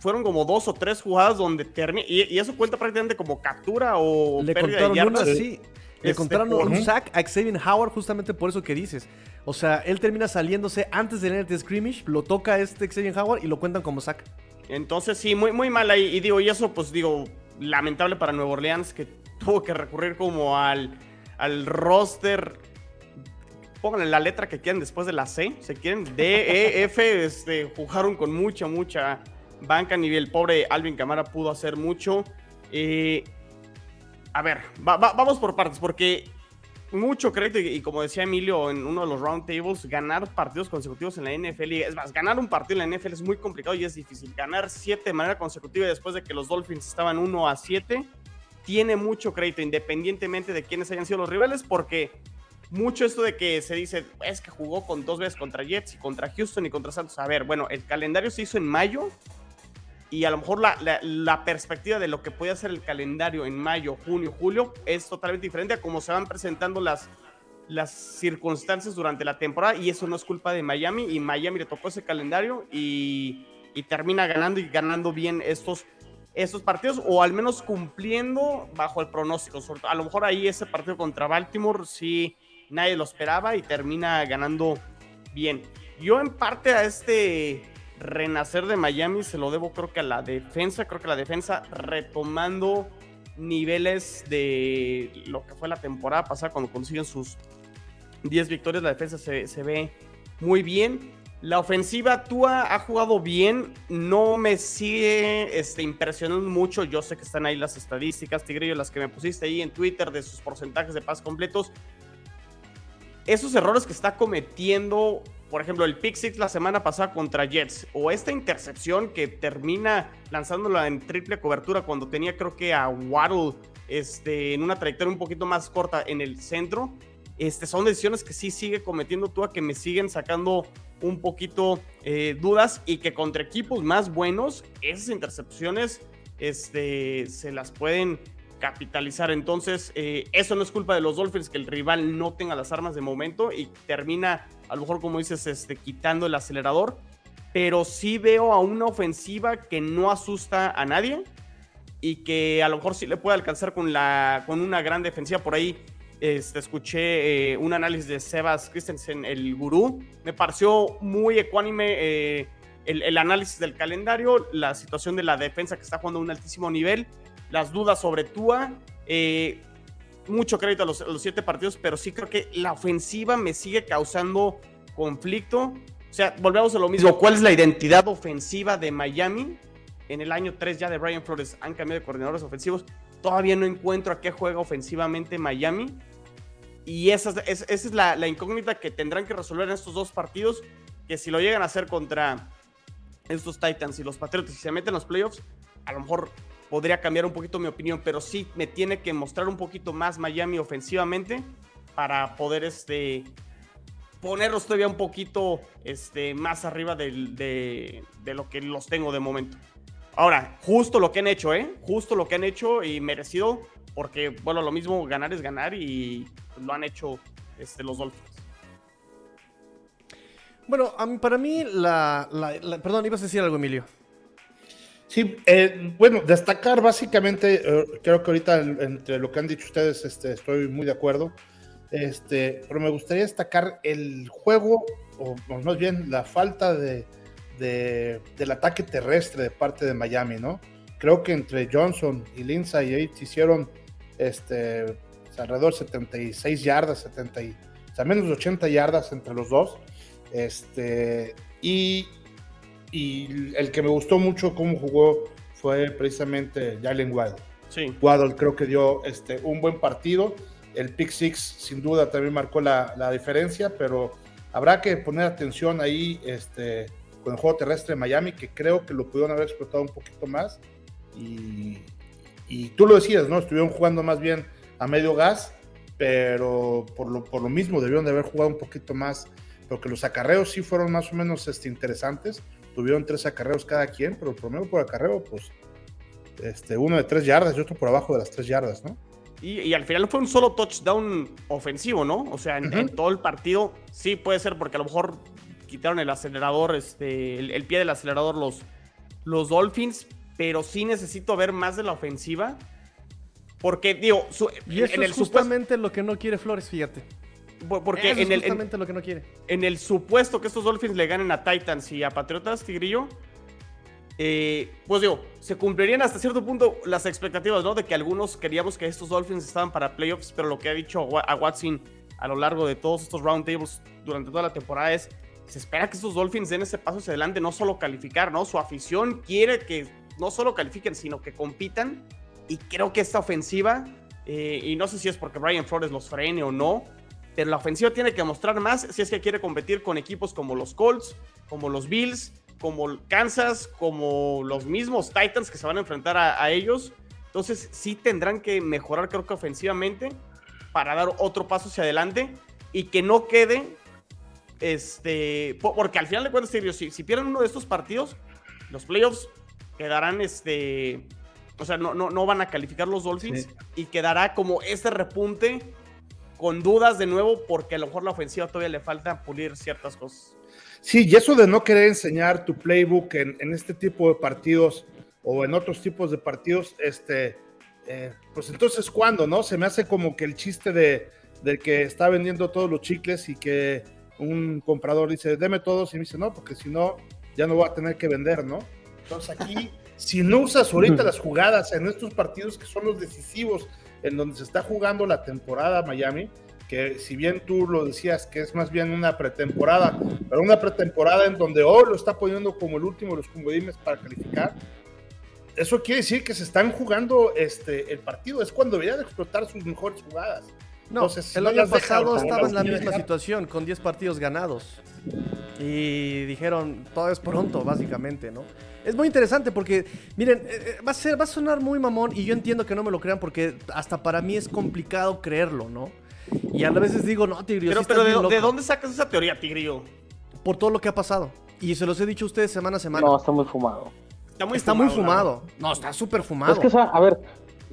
Fueron como dos o tres jugadas donde termina, y, eso cuenta prácticamente como captura o Le pérdida de yardas. sí. Le este, contaron un sack a Xavier Howard justamente por eso que dices. O sea, él termina saliéndose antes del net scrimmage, lo toca este Xavier Howard y lo cuentan como sack. Entonces, sí, muy, muy mal ahí. Y digo, y eso, pues digo, lamentable para Nueva Orleans, que tuvo que recurrir como al, al roster. Pónganle la letra que quieran después de la C. Se quieren D, E, F. Este, jugaron con mucha, mucha banca. Ni el pobre Alvin Camara pudo hacer mucho. Eh, a ver, vamos por partes, porque mucho crédito y, como decía Emilio en uno de los roundtables, ganar partidos consecutivos en la NFL, es más, ganar un partido en la NFL es muy complicado y es difícil. Ganar siete de manera consecutiva después de que los Dolphins estaban 1 a 7, tiene mucho crédito independientemente de quiénes hayan sido los rivales, porque mucho esto de que se dice, es que jugó con dos veces contra Jets y contra Houston y contra Santos. A ver, bueno, el calendario se hizo en mayo y a lo mejor la, perspectiva de lo que puede ser el calendario en mayo, junio, julio es totalmente diferente a cómo se van presentando las, las circunstancias durante la temporada y eso no es culpa de Miami y Miami le tocó ese calendario y, termina ganando y ganando bien estos, estos partidos o al menos cumpliendo bajo el pronóstico. A lo mejor ahí ese partido contra Baltimore sí nadie lo esperaba y termina ganando bien. Yo en parte a este renacer de Miami se lo debo creo que a la defensa, creo que la defensa retomando niveles de lo que fue la temporada pasada cuando consiguen sus 10 victorias, la defensa se, ve muy bien. La ofensiva Tua ha jugado bien, no me sigue este, impresionando mucho. Yo sé que están ahí las estadísticas, Tigrillo, las que me pusiste ahí en Twitter de sus porcentajes de paz completos. Esos errores que está cometiendo por ejemplo, el pick six la semana pasada contra Jets, o esta intercepción que termina lanzándola en triple cobertura cuando tenía creo que a Waddle este, en una trayectoria un poquito más corta en el centro, este, son decisiones que sí sigue cometiendo Tua, que me siguen sacando un poquito eh, dudas y que contra equipos más buenos, esas intercepciones este, se las pueden capitalizar. Entonces, eh, eso no es culpa de los Dolphins, que el rival no tenga las armas de momento y termina, a lo mejor como dices, este, quitando el acelerador. Pero sí veo a una ofensiva que no asusta a nadie y que a lo mejor sí le puede alcanzar con, la, con una gran defensiva. Por ahí este, escuché eh, un análisis de Sebas Christensen, el gurú. Me pareció muy ecuánime eh, el, análisis del calendario, la situación de la defensa que está jugando a un altísimo nivel las dudas sobre Tua. Eh, mucho crédito a los, siete partidos, pero sí creo que la ofensiva me sigue causando conflicto. O sea, volvemos a lo mismo. ¿Cuál es la identidad ofensiva de Miami? En el año 3 ya de Brian Flores han cambiado de coordinadores ofensivos. Todavía no encuentro a qué juega ofensivamente Miami. Y esa es, la, incógnita que tendrán que resolver en estos dos partidos. Que si lo llegan a hacer contra estos Titans y los Patriots y se meten en los playoffs, a lo mejor podría cambiar un poquito mi opinión, pero sí me tiene que mostrar un poquito más Miami ofensivamente para poder este, ponerlos todavía un poquito este, más arriba de, lo que los tengo de momento. Ahora, justo lo que han hecho, ¿eh? Justo lo que han hecho y merecido, porque, bueno, lo mismo, ganar es ganar y lo han hecho este, los Dolphins. Bueno, para mí, la, Perdón, ibas a decir algo, Emilio. Sí, eh, bueno, destacar básicamente, eh, creo que ahorita entre lo que han dicho ustedes este, estoy muy de acuerdo, este, pero me gustaría destacar el juego, o, más bien la falta de, del ataque terrestre de parte de Miami, ¿no? Creo que entre Johnson y Lindsay Yates hicieron este, alrededor de 76 yardas, 70 o sea, menos de 80 yardas entre los dos. Este, y y el que me gustó mucho cómo jugó fue precisamente Jalen Waddle. Sí. Waddle creo que dio este, un buen partido. El pick six sin duda también marcó la, la diferencia, pero habrá que poner atención ahí este, con el juego terrestre de Miami, que creo que lo pudieron haber explotado un poquito más. Y, y tú lo decías, ¿no? Estuvieron jugando más bien a medio gas, pero por lo, por lo mismo debieron de haber jugado un poquito más, porque los acarreos sí fueron más o menos este, interesantes. Tuvieron tres acarreos cada quien, pero el promedio por acarreo, pues, este, uno de tres yardas y otro por abajo de las tres yardas, ¿no? Y, y, al final fue un solo touchdown ofensivo, ¿no? O sea, en, uh -huh. en, todo el partido sí puede ser porque a lo mejor quitaron el acelerador, este, el, el pie del acelerador los, los Dolphins, pero sí necesito ver más de la ofensiva. Porque, digo, su, y eso en el es justamente lo que no quiere Flores, fíjate. Porque eso en es el, justamente en, lo que no quiere. En el supuesto que estos Dolphins le ganen a Titans y a Patriotas, Tigrillo, eh, pues digo, se cumplirían hasta cierto punto las expectativas, ¿no? De que algunos queríamos que estos Dolphins estaban para playoffs, pero lo que ha dicho a Watson a lo largo de todos estos roundtables durante toda la temporada es, se espera que estos Dolphins den ese paso hacia adelante, no solo calificar, ¿no? Su afición quiere que no solo califiquen, sino que compitan, y creo que esta ofensiva, eh, y no sé si es porque Brian Flores los frene o no, pero la ofensiva tiene que mostrar más si es que quiere competir con equipos como los Colts, como los Bills, como Kansas, como los mismos Titans que se van a enfrentar a, a, ellos. Entonces sí tendrán que mejorar creo que ofensivamente para dar otro paso hacia adelante y que no quede, este, porque al final de cuentas, si, si pierden uno de estos partidos, los playoffs quedarán, este, o sea, no, no, no van a calificar los Dolphins sí. y quedará como este repunte con dudas de nuevo porque a lo mejor la ofensiva todavía le falta pulir ciertas cosas. Sí, y eso de no querer enseñar tu playbook en, en este tipo de partidos o en otros tipos de partidos, este, eh, pues entonces, ¿cuándo, no? Se me hace como que el chiste de, de, que está vendiendo todos los chicles y que un comprador dice, deme todos, y me dice, no, porque si no, ya no voy a tener que vender, ¿no? Entonces aquí, si no usas ahorita las jugadas en estos partidos que son los decisivos, en donde se está jugando la temporada Miami, que si bien tú lo decías que es más bien una pretemporada, pero una pretemporada en donde hoy lo está poniendo como el último de los comodines para calificar, eso quiere decir que se están jugando este, el partido, es cuando deberían explotar sus mejores jugadas. No, Entonces, el año pasado estaba en la misma situación, con 10 partidos ganados. Y dijeron, todo es pronto, básicamente, ¿no? Es muy interesante porque, miren, va a, ser, va a sonar muy mamón y yo entiendo que no me lo crean porque hasta para mí es complicado creerlo, ¿no? Y a veces digo, no, Tigrillo. Pero, sí pero de, ¿de, dónde sacas esa teoría, Tigrillo? Por todo lo que ha pasado. Y se los he dicho a ustedes semana a semana. No, está muy fumado. Está muy está fumado. Muy fumado. No, está súper fumado. Es que, o sea, a ver,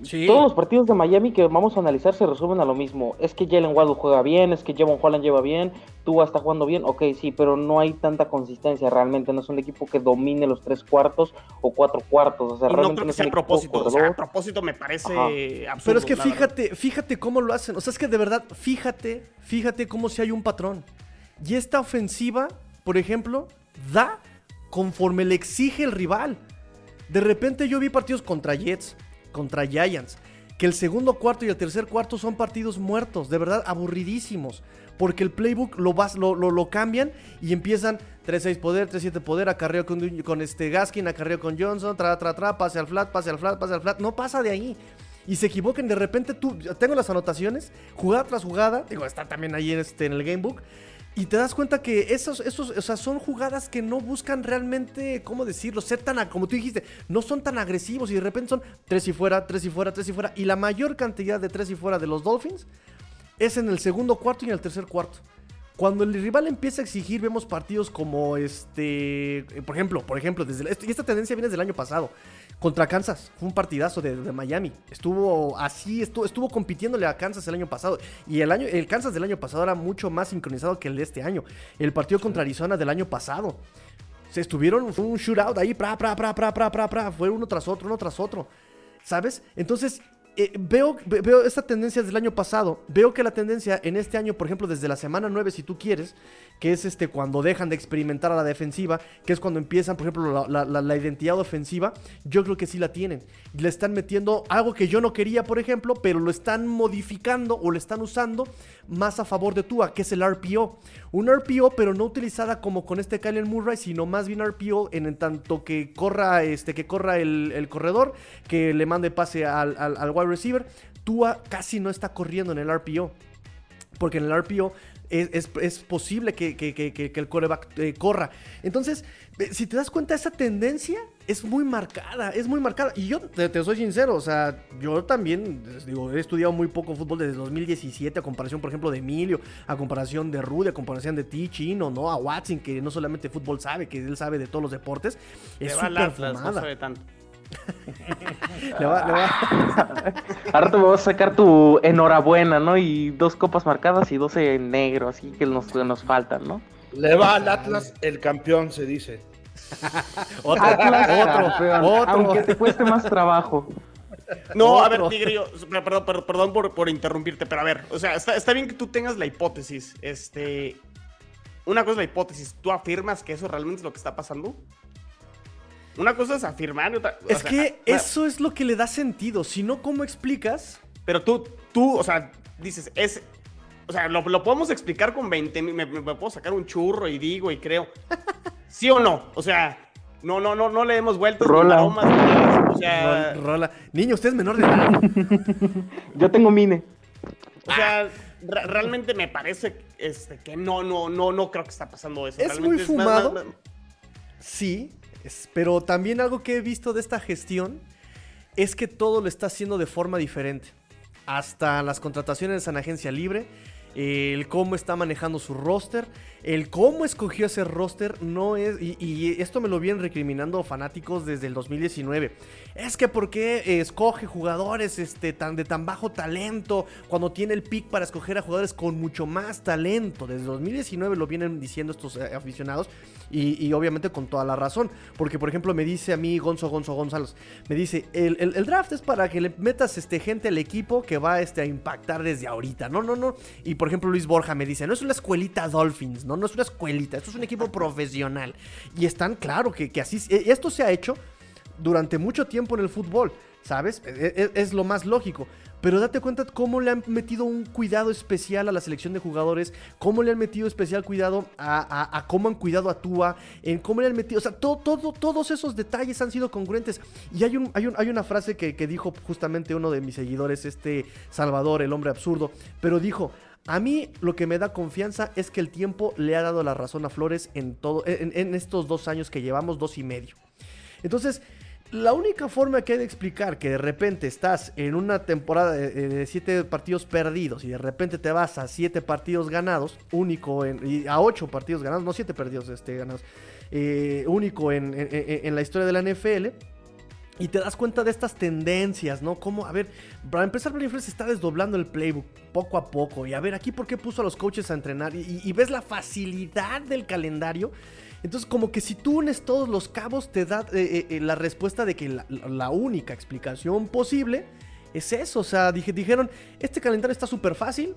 Sí. Todos los partidos de Miami que vamos a analizar se resumen a lo mismo. Es que Jalen Waddle juega bien, es que Javon Holland lleva bien, Tua está jugando bien, ok, sí, pero no hay tanta consistencia realmente. No es un equipo que domine los tres cuartos o cuatro cuartos. O sea, y realmente no creo que sea a propósito. O sea, a propósito me parece Ajá. absurdo. Pero es que fíjate, fíjate cómo lo hacen. O sea, es que de verdad, fíjate, fíjate cómo si hay un patrón. Y esta ofensiva, por ejemplo, da conforme le exige el rival. De repente yo vi partidos contra Jets, contra Giants. Que el segundo cuarto y el tercer cuarto son partidos muertos, de verdad aburridísimos. Porque el playbook lo, vas, lo, lo, cambian y empiezan 3-6 poder, 3-7 poder, acarreo con, con este Gaskin, acarreo con Johnson, tra, tra, tra, pase al flat, pase al flat, pase al flat. No pasa de ahí. Y se equivoquen, de repente tú, tengo las anotaciones, jugada tras jugada, digo, está también ahí este, en el gamebook. Y te das cuenta que esos, esos, o sea, son jugadas que no buscan realmente, ¿cómo decirlo? Ser tan, como tú dijiste, no son tan agresivos y de repente son tres y fuera, tres y fuera, tres y fuera. Y la mayor cantidad de tres y fuera de los Dolphins es en el segundo cuarto y en el tercer cuarto. Cuando el rival empieza a exigir, vemos partidos como este, por ejemplo, por ejemplo, desde y esta tendencia viene desde el año pasado. Contra Kansas, fue un partidazo de, de, Miami. Estuvo así, estuvo, estuvo compitiéndole a Kansas el año pasado. Y el, año, el Kansas del año pasado era mucho más sincronizado que el de este año. El partido contra Arizona del año pasado. Se estuvieron, fue un shootout ahí, pra, pra, pra, pra, pra, pra, pra. Fue uno tras otro, uno tras otro. ¿Sabes? Entonces, eh, veo, veo esta tendencia desde el año pasado. Veo que la tendencia en este año, por ejemplo, desde la semana 9, si tú quieres, que es este cuando dejan de experimentar a la defensiva, que es cuando empiezan, por ejemplo, la, identidad ofensiva, yo creo que sí la tienen. Le están metiendo algo que yo no quería, por ejemplo, pero lo están modificando o lo están usando más a favor de Tua, que es el RPO. Un RPO, pero no utilizada como con este Kyler Murray, sino más bien RPO en, tanto que corra, este, que corra el, corredor, que le mande pase al, al wide receiver. Tua casi no está corriendo en el RPO. Porque en el RPO es, posible que, el coreback eh, corra. Entonces, si te das cuenta, esa tendencia es muy marcada, es muy marcada. Y yo te, soy sincero, o sea, yo también, digo, he estudiado muy poco fútbol desde 2017, a comparación, por ejemplo, de Emilio, a comparación de Rudy, a comparación de ti, Chino, ¿no? A Watson, que no solamente fútbol sabe, que él sabe de todos los deportes. Es súper fumada. tanto. Le va, le va. Ahora te vas a sacar tu enhorabuena, ¿no? Y dos copas marcadas y 12 en negro, así que nos, nos faltan, ¿no? Le va al Atlas el campeón, se dice. otro, otro, Aunque te cueste más trabajo. No, a ver, Tigrillo, perdón, perdón, por, por, interrumpirte, pero a ver, o sea, está, está bien que tú tengas la hipótesis. Este. Una cosa es la hipótesis. ¿Tú afirmas que eso realmente es lo que está pasando? Una cosa es afirmar y otra. Es que eso es lo que le da sentido. Si no, ¿cómo explicas? Pero tú, tú, o sea, dices, es. O sea, lo, podemos explicar con 20 me, me, puedo sacar un churro y digo y creo. ¿Sí o no? O sea, no, no, no, no le hemos vuelto Rola. o sea. Rola. Niño, usted es menor de edad. Yo tengo mine. O sea, realmente me parece este, que no, no, no, no creo que está pasando eso. Es muy fumado. Sí, pero también algo que he visto de esta gestión es que todo lo está haciendo de forma diferente. Hasta las contrataciones en agencia libre, el cómo está manejando su roster, el cómo escogió ese roster no es, y, esto me lo vienen recriminando fanáticos desde el 2019. Es que por qué escoge jugadores este, tan, de tan bajo talento cuando tiene el pick para escoger a jugadores con mucho más talento. Desde 2019 lo vienen diciendo estos eh, aficionados y, obviamente con toda la razón. Porque por ejemplo me dice a mí Gonzo Gonzo González, me dice, el, draft es para que le metas este, gente al equipo que va este, a impactar desde ahorita. No, no, no. Y por ejemplo Luis Borja me dice, no es una escuelita Dolphins, ¿no? No, es una escuelita, esto es un equipo profesional. Y están, claro, que, que así, e, esto se ha hecho durante mucho tiempo en el fútbol, ¿sabes? E, e, es, lo más lógico. Pero date cuenta cómo le han metido un cuidado especial a la selección de jugadores, cómo le han metido especial cuidado a, cómo han cuidado a Tua, en cómo le han metido, o sea, todo, todo, todos esos detalles han sido congruentes. Y hay, un, hay, hay una frase que, que dijo justamente uno de mis seguidores, este Salvador, el hombre absurdo, pero dijo, a mí lo que me da confianza es que el tiempo le ha dado la razón a Flores en, en, estos dos años que llevamos, dos y medio. Entonces, la única forma que hay de explicar que de repente estás en una temporada de, siete partidos perdidos y de repente te vas a siete partidos ganados, único en, y a ocho partidos ganados, no siete perdidos este, ganados, eh, único en, en la historia de la NFL y te das cuenta de estas tendencias, ¿no? Como, a ver, para empezar, Brian se está desdoblando el playbook poco a poco. Y a ver, aquí, ¿por qué puso a los coaches a entrenar? Y, ves la facilidad del calendario. Entonces, como que si tú unes todos los cabos, te da eh, eh, eh, la respuesta de que la, única explicación posible es eso. O sea, dije, dijeron, este calendario está súper fácil.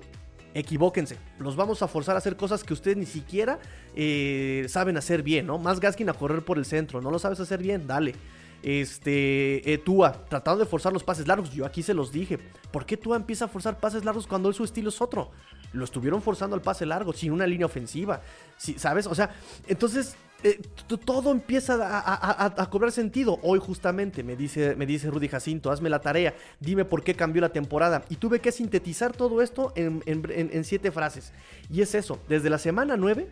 Equivóquense, los vamos a forzar a hacer cosas que ustedes ni siquiera saben hacer bien, ¿no? Más Gaskin a correr por el centro, no lo sabes hacer bien, dale. Este, eh, Tua, tratando de forzar los pases largos. Yo aquí se los dije. ¿Por qué Tua empieza a forzar pases largos cuando su estilo es otro? Lo estuvieron forzando al pase largo, sin una línea ofensiva. ¿Sabes? O sea, entonces eh, todo empieza a, cobrar sentido. Hoy justamente me dice, me dice Rudy Jacinto, hazme la tarea, dime por qué cambió la temporada. Y tuve que sintetizar todo esto en, en siete frases. Y es eso, desde la semana 9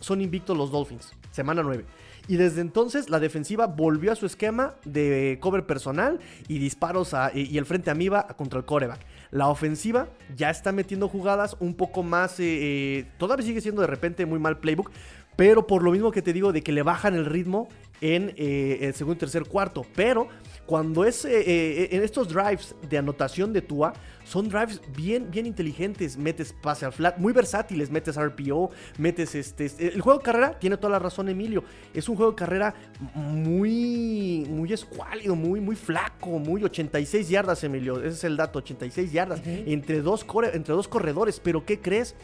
son invictos los Dolphins. Semana 9. Y desde entonces la defensiva volvió a su esquema de cover personal y disparos y, el frente amiba contra el coreback. La ofensiva ya está metiendo jugadas un poco más... Eh, eh, todavía sigue siendo de repente muy mal playbook, pero por lo mismo que te digo de que le bajan el ritmo en eh, el segundo y tercer cuarto. Pero cuando es eh, eh, en estos drives de anotación de Tua, son drives bien, bien inteligentes. Metes pase al flat, muy versátiles. Metes RPO, metes este, este, El juego de carrera tiene toda la razón, Emilio. Es un juego de carrera muy, muy escuálido, muy, muy flaco, muy 86 yardas, Emilio. Ese es el dato, 86 yardas. entre, dos entre dos corredores. Pero ¿qué crees?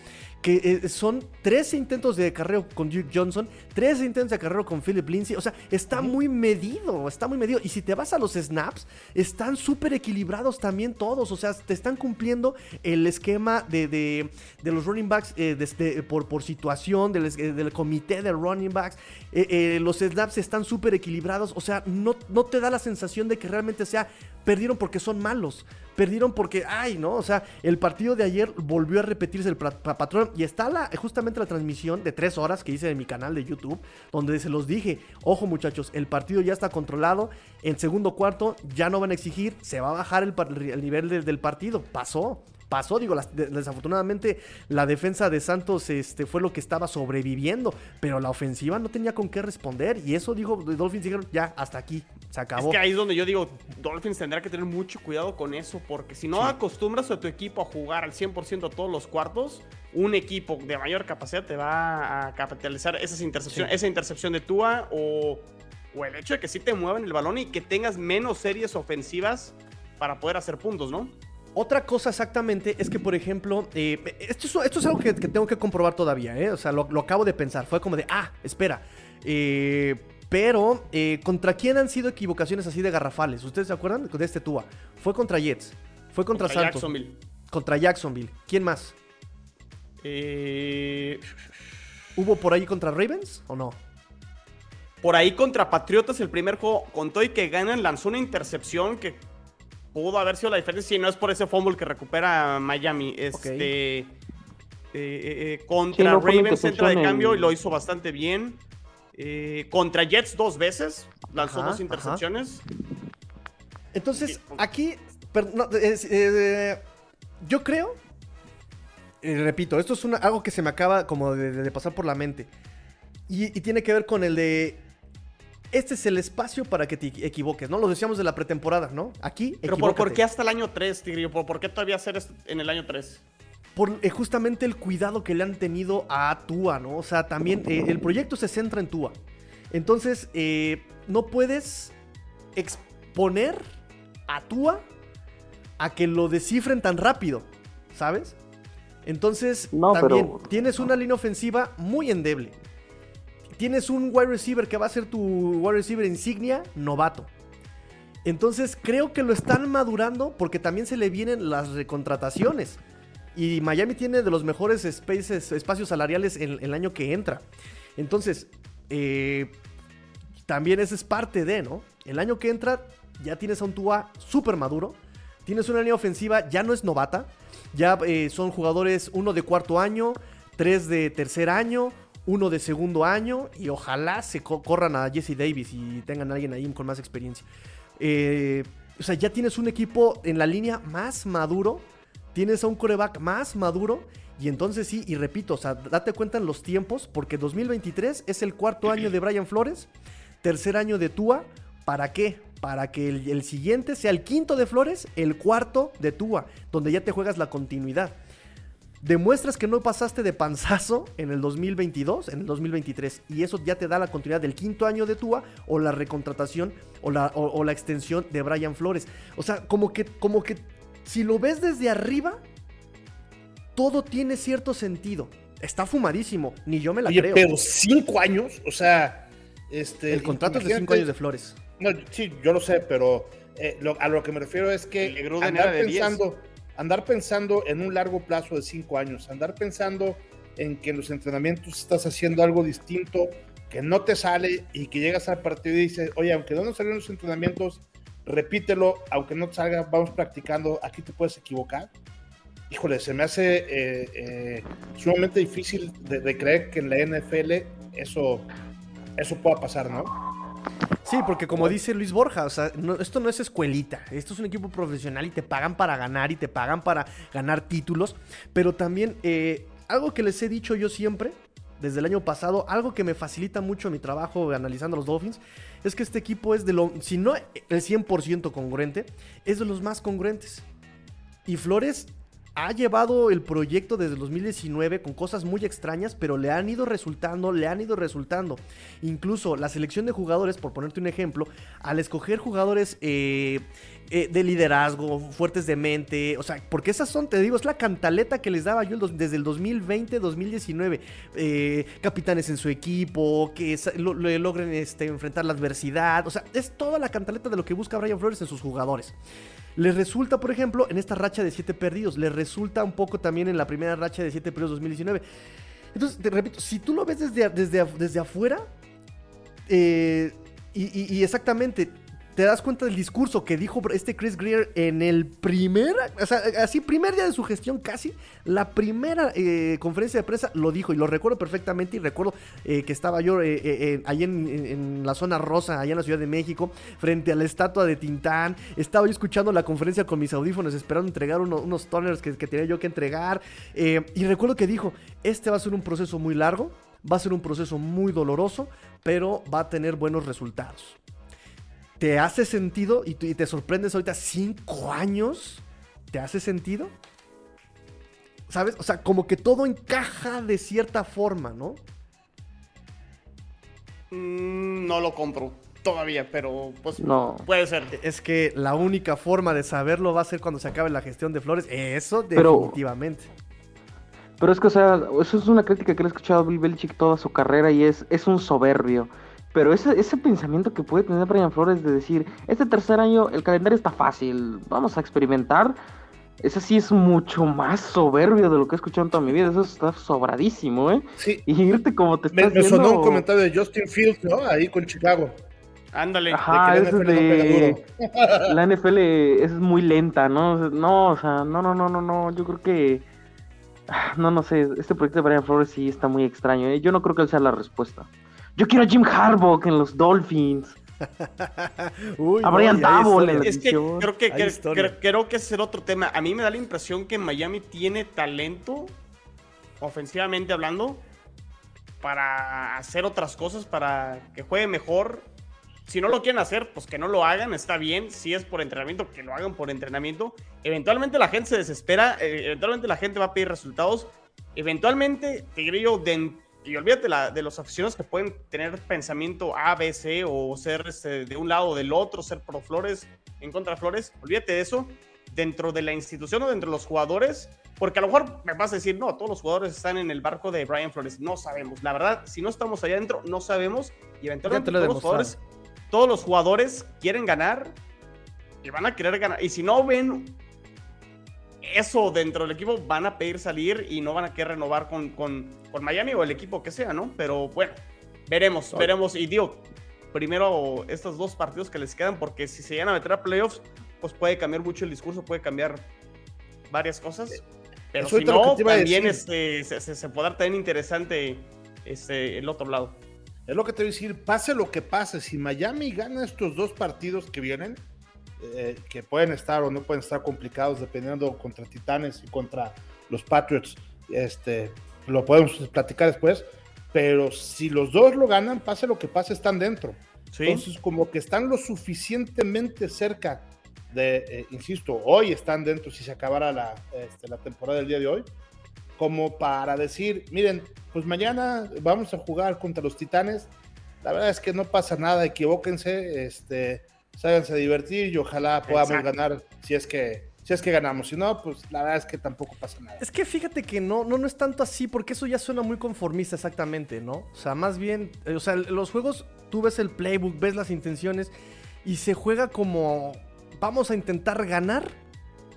Que eh, son 13 intentos de carrero con Duke Johnson, 13 intentos de carrero con Philip Lindsay. O sea, está muy medido, está muy medido. Y si te vas a los snaps, están súper equilibrados también todos. O sea, te están cumpliendo el esquema de, los running backs eh, por, por situación, del, del, comité de running backs. Eh, los snaps están súper equilibrados. O sea, no, no te da la sensación de que realmente sea perdieron porque son malos. Perdieron porque, ay, ¿no? O sea, el partido de ayer volvió a repetirse el patrón. Y está la, justamente la transmisión de tres horas que hice en mi canal de YouTube, donde se los dije, ojo muchachos, el partido ya está controlado. En segundo cuarto ya no van a exigir, se va a bajar el, nivel del partido. Pasó pasó. Digo, desafortunadamente la defensa de Santos este, fue lo que estaba sobreviviendo, pero la ofensiva no tenía con qué responder. Y eso, digo, Dolphins dijeron, ya, hasta aquí, se acabó. Es que ahí es donde yo digo, Dolphins tendrá que tener mucho cuidado con eso, porque si no acostumbras a tu equipo a jugar al 100% todos los cuartos, un equipo de mayor capacidad te va a capitalizar esas intercepciones, esa intercepción de Tua o, o el hecho de que sí te muevan el balón y que tengas menos series ofensivas para poder hacer puntos, ¿no? Otra cosa exactamente es que, por ejemplo, eh, esto, es, algo que, tengo que comprobar todavía, ¿eh? O sea, lo, acabo de pensar. Fue como de, ah, espera. Eh, pero, eh, ¿contra quién han sido equivocaciones así de garrafales? ¿Ustedes se acuerdan de este Tua? Fue contra Jets. Fue contra, contra Jacksonville. Contra Jacksonville. ¿Quién más? ¿Hubo por ahí contra Ravens o no? Por ahí contra Patriotas el primer juego contó y que ganan lanzó una intercepción que pudo haber sido la diferencia si no es por ese fumble que recupera Miami. Este. Eh, eh, eh, contra Ravens entra de cambio y lo hizo bastante bien. Contra Jets dos veces, lanzó dos intercepciones. Entonces, aquí, yo creo, repito, esto es algo que se me acaba como de, pasar por la mente. y, tiene que ver con el de este es el espacio para que te equivoques, ¿no? Lo decíamos de la pretemporada, ¿no? Aquí, Pero por, qué hasta el año 3, Tigrillo? ¿Por, qué todavía hacer esto en el año 3? Por eh, justamente el cuidado que le han tenido a Tua, ¿no? O sea, también eh, el proyecto se centra en Tua. Entonces, eh, no puedes exponer a Tua a que lo descifren tan rápido, ¿sabes? Entonces, también tienes una línea ofensiva muy endeble tienes un wide receiver que va a ser tu wide receiver insignia, novato. Entonces creo que lo están madurando porque también se le vienen las recontrataciones. Y Miami tiene de los mejores espacios salariales en, el año que entra. Entonces, eh, también ese es parte de, ¿no? El año que entra ya tienes a un Tua súper maduro. Tienes una línea ofensiva, ya no es novata. Ya eh, son jugadores, uno de cuarto año, tres de tercer año, uno de segundo año y ojalá se corran a Jesse Davis y tengan a alguien ahí con más experiencia. Eh, o sea, ya tienes un equipo en la línea más maduro, tienes a un coreback más maduro y entonces sí, y repito, o sea, date cuenta en los tiempos porque 2023 es el cuarto año de Brian Flores, tercer año de Tua, ¿para qué? Para que el, siguiente sea el quinto de Flores, el cuarto de Tua, donde ya te juegas la continuidad demuestras que no pasaste de panzazo en el 2022, en el 2023, y eso ya te da la continuidad del quinto año de Tua o la recontratación o la, o, la extensión de Brian Flores. O sea, como que, como que si lo ves desde arriba, todo tiene cierto sentido. Está fumadísimo, ni yo me la creo. Pero cinco años, o sea, este. El contrato es de cinco años de Flores. No, sí, yo lo sé, pero eh, a lo que me refiero es que andar pensando andar pensando en un largo plazo de cinco años, andar pensando en que en los entrenamientos estás haciendo algo distinto, que no te sale y que llegas al partido y dices, oye, aunque no nos salieron los entrenamientos, repítelo, aunque no te salga, vamos practicando, aquí te puedes equivocar. Híjole, se me hace eh, eh, sumamente difícil de, creer que en la NFL eso, eso pueda pasar, ¿no? Sí, porque como dice Luis Borja, o sea, esto no es escuelita, esto es un equipo profesional y te pagan para ganar y te pagan para ganar títulos, pero también eh, algo que les he dicho yo siempre desde el año pasado, algo que me facilita mucho mi trabajo analizando los Dolphins, es que este equipo es de lo, si no el 100% congruente, es de los más congruentes. Y Flores ha llevado el proyecto desde el 2019 con cosas muy extrañas, pero le han ido resultando, le han ido resultando. Incluso la selección de jugadores, por ponerte un ejemplo, al escoger jugadores eh, eh, de liderazgo, fuertes de mente, o sea, porque esas son, te digo, es la cantaleta que les daba yo desde el 2020-2019. Eh, capitanes en su equipo, que logren este, enfrentar la adversidad, o sea, es toda la cantaleta de lo que busca Brian Flores en sus jugadores. Les resulta, por ejemplo, en esta racha de 7 perdidos. Les resulta un poco también en la primera racha de 7 perdidos 2019. Entonces, te repito, si tú lo ves desde, desde, desde afuera, eh, y, y, exactamente te das cuenta del discurso que dijo este Chris Greer en el primer, o sea, así primer día de su gestión casi, la primera eh, conferencia de prensa lo dijo y lo recuerdo perfectamente y recuerdo eh, que estaba yo eh, ahí en, la zona rosa, allá en la Ciudad de México, frente a la estatua de Tintán, estaba yo escuchando la conferencia con mis audífonos esperando entregar unos toners que, tenía yo que entregar y recuerdo que dijo, este va a ser un proceso muy largo, va a ser un proceso muy doloroso, pero va a tener buenos resultados te hace sentido y, te sorprendes ahorita cinco años. ¿Te hace sentido? ¿Sabes? O sea, como que todo encaja de cierta forma, ¿no? Mm, no lo compro todavía, pero pues no. puede ser. Es que la única forma de saberlo va a ser cuando se acabe la gestión de Flores. Eso definitivamente. Pero, es que, o sea, eso es una crítica que le he escuchado a Bill Belichick toda su carrera y es, es un soberbio. Pero ese, ese pensamiento que puede tener Brian Flores de decir, este tercer año el calendario está fácil, vamos a experimentar, ese sí es mucho más soberbio de lo que he escuchado en toda mi vida. Eso está sobradísimo, ¿eh? Sí. Y irte como te estás Me, me sonó un comentario de Justin Fields, ¿no? Ahí con Chicago. Ándale. Ajá, de que la, NFL la NFL es muy lenta, ¿no? No, o sea, no, no, no, no, no. Yo creo que. Ah, no, no sé. Este proyecto de Brian Flores sí está muy extraño. ¿eh? Yo no creo que él sea la respuesta. Yo quiero a Jim Harbaugh en los Dolphins. a Brian Es que creo que, creo, que ese es otro tema. A mí me da la impresión que Miami tiene talento, ofensivamente hablando, para hacer otras cosas, para que juegue mejor. Si no lo quieren hacer, pues que no lo hagan, está bien. Si es por entrenamiento, que lo hagan por entrenamiento. Eventualmente la gente se desespera, eh, eventualmente la gente va a pedir resultados. Eventualmente, Tigrillo, de y olvídate de los aficionados que pueden tener pensamiento A, B, C o ser este, de un lado o del otro, ser pro Flores, en contra de Flores. Olvídate de eso. Dentro de la institución o dentro de los jugadores, porque a lo mejor me vas a decir, no, todos los jugadores están en el barco de Brian Flores. No sabemos. La verdad, si no estamos allá adentro, no sabemos. Y eventualmente todos los, jugadores, todos los jugadores quieren ganar y van a querer ganar. Y si no ven eso dentro del equipo van a pedir salir y no van a querer renovar con, con, Miami o el equipo que sea, ¿no? Pero bueno, veremos, veremos. Y digo, primero estos dos partidos que les quedan, porque si se llegan a meter a playoffs, pues puede cambiar mucho el discurso, puede cambiar varias cosas. Eh, Pero si no, también este, se, se, podrá tener interesante este, el otro lado. Es lo que te voy a decir, pase lo que pase, si Miami gana estos dos partidos que vienen, eh, que pueden estar o no pueden estar complicados dependiendo contra Titanes y contra los Patriots. Este, lo podemos platicar después, pero si los dos lo ganan, pase lo que pase, están dentro. Entonces, como que están lo suficientemente cerca de, eh, insisto, hoy están dentro si se acabara la, este, la temporada del día de hoy, como para decir, miren, pues mañana vamos a jugar contra los Titanes. La verdad es que no pasa nada, equivóquense, este, ságanse a divertir y ojalá podamos ganar si es que si es que ganamos. Si no, pues la verdad es que tampoco pasa nada. Es que fíjate que no, no, no es tanto así, porque eso ya suena muy conformista exactamente, ¿no? O sea, más bien, eh, o sea, los juegos, tú ves el playbook, ves las intenciones y se juega como vamos a intentar ganar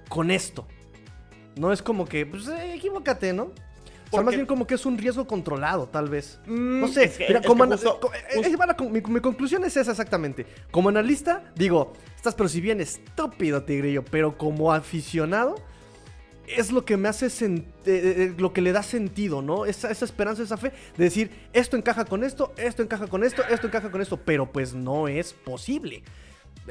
con esto. No es como que, pues eh, equivócate, ¿no? O sea, más bien como que es un riesgo controlado, tal vez. no mm, sé. mira, como mi, conclusión es esa exactamente. Como analista, digo, estás pero si bien estúpido, Tigrillo, pero como aficionado, es lo que me hace eh, eh, eh, lo que le da sentido, ¿no? Esa, esa, esperanza, esa fe de decir, esto encaja con esto, esto encaja con esto, esto encaja con esto, pero pues no es posible.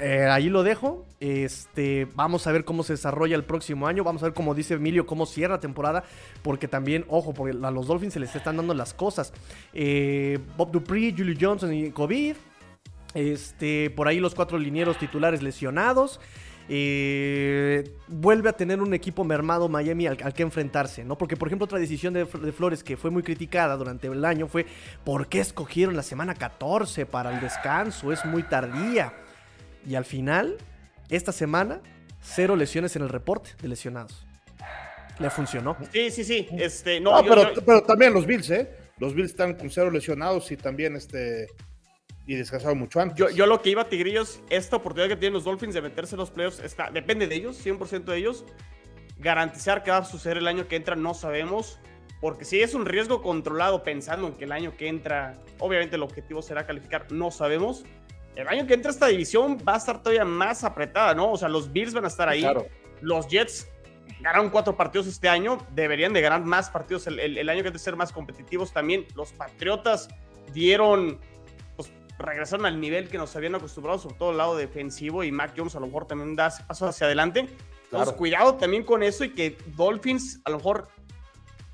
Eh, ahí lo dejo. Este, vamos a ver cómo se desarrolla el próximo año. Vamos a ver, como dice Emilio, cómo cierra temporada. Porque también, ojo, porque a los Dolphins se les están dando las cosas. Eh, Bob Dupree, Julio Johnson y COVID. Este, por ahí los cuatro linieros titulares lesionados. Eh, vuelve a tener un equipo mermado Miami al, que enfrentarse, ¿no? Porque, por ejemplo, otra decisión de, Flores que fue muy criticada durante el año fue ¿por qué escogieron la semana 14 para el descanso? Es muy tardía. Y al final, esta semana, cero lesiones en el reporte de lesionados. Le funcionó. Sí, sí, sí. Este, no, pero, pero también los Bills, ¿eh? Los Bills están con cero lesionados y también este y descansaron mucho antes. Yo, yo, lo que iba a Tigrillos, esta oportunidad que tienen los Dolphins de meterse en los playoffs, está, depende de ellos, 100% de ellos. Garantizar que va a suceder el año que entra no sabemos, porque si es un riesgo controlado pensando en que el año que entra, obviamente el objetivo será calificar, no sabemos. El año que entra esta división va a estar todavía más apretada, ¿no? O sea, los Bills van a estar ahí. Los Jets ganaron cuatro partidos este año, deberían de ganar más partidos el, el año que entra, ser más competitivos también. Los Patriotas dieron regresaron al nivel que nos habían acostumbrado, sobre todo el lado defensivo, y Mac Jones a lo mejor también da pasos hacia adelante. Entonces, cuidado también con eso y que Dolphins, a lo mejor,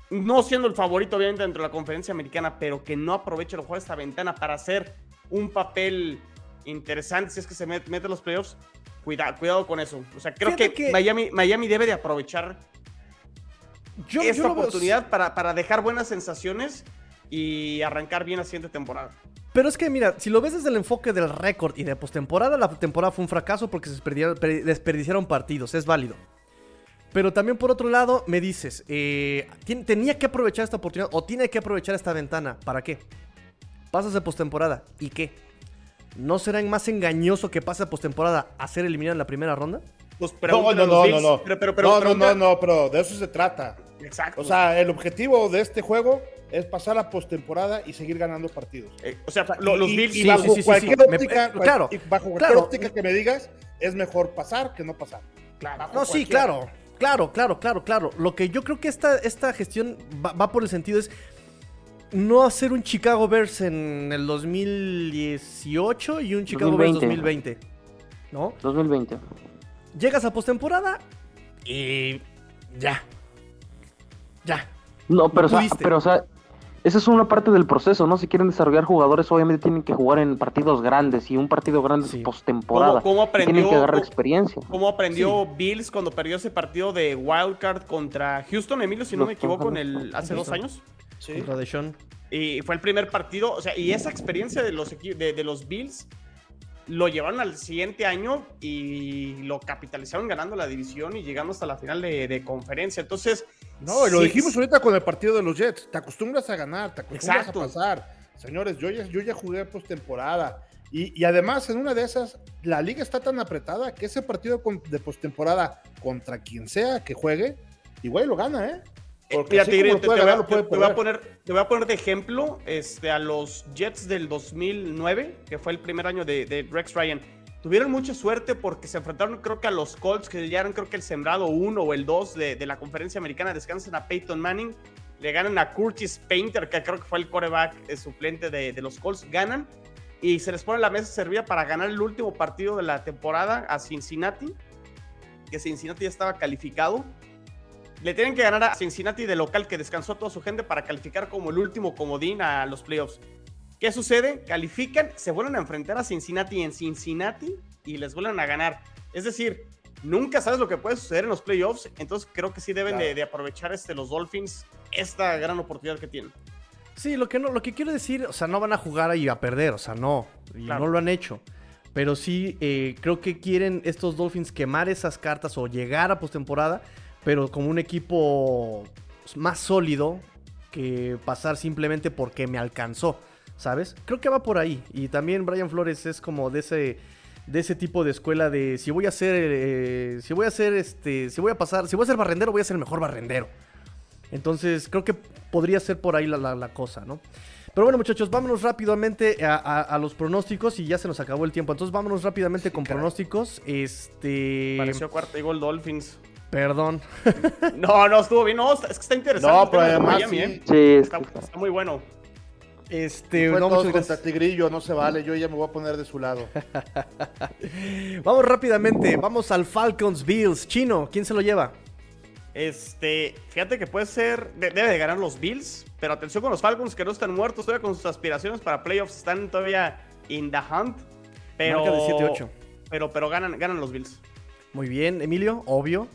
no siendo el favorito, obviamente, dentro de la conferencia americana, pero que no aproveche a lo mejor esta ventana para hacer un papel interesante si es que se mete, mete los playoffs. Cuidado, cuidado con eso. O sea, creo que, Miami, Miami debe de aprovechar esta oportunidad para, para dejar buenas sensaciones y arrancar bien la siguiente temporada. Pero es que, mira, si lo ves desde el enfoque del récord y de postemporada, la temporada fue un fracaso porque se desperdiciaron partidos, es válido. Pero también por otro lado, me dices, eh, tenía que aprovechar esta oportunidad o tiene que aprovechar esta ventana. ¿Para qué? Pasas de postemporada. ¿Y qué? ¿No será más engañoso que pase de postemporada a ser eliminado en la primera ronda? Pues no, no, no, no, no. Pero, pero, no, no, no, no, pero de eso se trata. Exacto. O sea, el objetivo de este juego es pasar a postemporada y seguir ganando partidos. Eh, o sea, los Bills. Y, bajo cualquier óptica, claro, bajo cualquier óptica que me digas, es mejor pasar que no pasar. Claro. No, sí, claro. Claro, claro, claro, claro. Lo que yo creo que esta, esta gestión va, por el sentido es no hacer un Chicago Bears en el 2018 y un Chicago Bears 2020. ¿No? 2020. Llegas a postemporada y ya. Ya. No, pero, pero o sea, esa es una parte del proceso, ¿no? Si quieren desarrollar jugadores, obviamente tienen que jugar en partidos grandes y un partido grande es postemporada. ¿Cómo, aprendió, tienen que agarrar experiencia. ¿Cómo aprendió Bills cuando perdió ese partido de Wildcard contra Houston, Emilio, si no me equivoco, en el, hace dos años? Sí. Contra Deshaun. Y fue el primer partido, o sea, y esa experiencia de los, de, de los Bills lo llevaron al siguiente año y lo capitalizaron ganando la división y llegando hasta la final de, conferencia. Entonces. No, lo dijimos ahorita con el partido de los Jets. Te acostumbras a ganar, te acostumbras a pasar. Señores, yo ya, yo ya jugué postemporada. Y, y además, en una de esas, la liga está tan apretada que ese partido de postemporada contra quien sea que juegue, igual lo gana, ¿eh? Te, voy a, poner, te voy a poner de ejemplo este, a los Jets del 2009, que fue el primer año de, Rex Ryan. Tuvieron mucha suerte porque se enfrentaron, creo que a los Colts, que ya eran, creo que el sembrado 1 o el 2 de, la conferencia americana. Descansan a Peyton Manning, le ganan a Curtis Painter, que creo que fue el coreback eh, suplente de, de los Colts. Ganan y se les pone la mesa servida para ganar el último partido de la temporada a Cincinnati, que Cincinnati ya estaba calificado le tienen que ganar a Cincinnati de local que descansó a toda su gente para calificar como el último comodín a los playoffs. ¿Qué sucede? Califican, se vuelven a enfrentar a Cincinnati en Cincinnati y les vuelven a ganar. Es decir, nunca sabes lo que puede suceder en los playoffs, entonces creo que sí deben de, aprovechar este, los Dolphins esta gran oportunidad que tienen. Sí, lo que, no, lo que quiero decir, o sea, no van a jugar ahí a perder, o sea, no, y no lo han hecho. Pero sí, eh, creo que quieren estos Dolphins quemar esas cartas o llegar a postemporada pero como un equipo más sólido que pasar simplemente porque me alcanzó, ¿sabes? Creo que va por ahí. Y también Brian Flores es como de ese, de ese tipo de escuela de si voy a ser, eh, si voy a ser, este, si voy a pasar, si voy a ser barrendero, voy a ser el mejor barrendero. Entonces creo que podría ser por ahí la, cosa, ¿no? Pero bueno, muchachos, vámonos rápidamente a, los pronósticos y ya se nos acabó el tiempo. Entonces vámonos rápidamente con pronósticos. Este. Pareció cuarto gol Dolphins. Perdón. no, no, estuvo bien. No, es que está interesante. No, pero además. ¿eh? sí. está, muy bueno. Este, no, todos contra. Tigrillo, no se vale, yo ya me voy a poner de su lado. Vamos rápidamente, vamos al Falcons Bills. Chino, ¿quién se lo lleva? Este, fíjate que puede ser, de- debe de ganar los Bills, pero atención con los Falcons que no están muertos todavía con sus aspiraciones para playoffs, están todavía in the hunt, pero Marca de 7-8. pero pero ganan ganan los Bills. Muy bien, Emilio, obvio.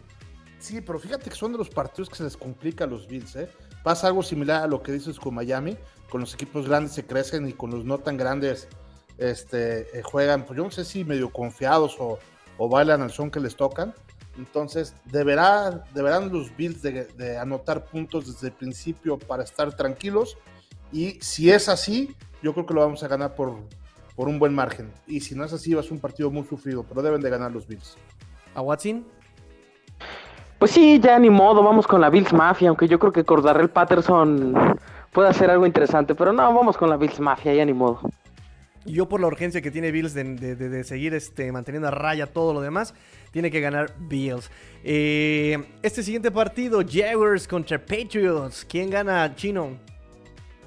Sí, pero fíjate que son de los partidos que se les complica a los Bills, ¿eh? Pasa algo similar a lo que dices con Miami, con los equipos grandes se crecen y con los no tan grandes este, eh, juegan, pues yo no sé si medio confiados o, o bailan al son que les tocan. Entonces, deberá, deberán los Bills de, de anotar puntos desde el principio para estar tranquilos. Y si es así, yo creo que lo vamos a ganar por, por un buen margen. Y si no es así, va a ser un partido muy sufrido, pero deben de ganar los Bills. ¿A Watson? Pues sí, ya ni modo, vamos con la Bills Mafia, aunque yo creo que Cordarrell Patterson puede hacer algo interesante, pero no, vamos con la Bills Mafia, ya ni modo. Yo por la urgencia que tiene Bills de, de- de- de seguir este, manteniendo a raya todo lo demás, tiene que ganar Bills. Eh, este siguiente partido, Jaguars contra Patriots. ¿Quién gana, Chino?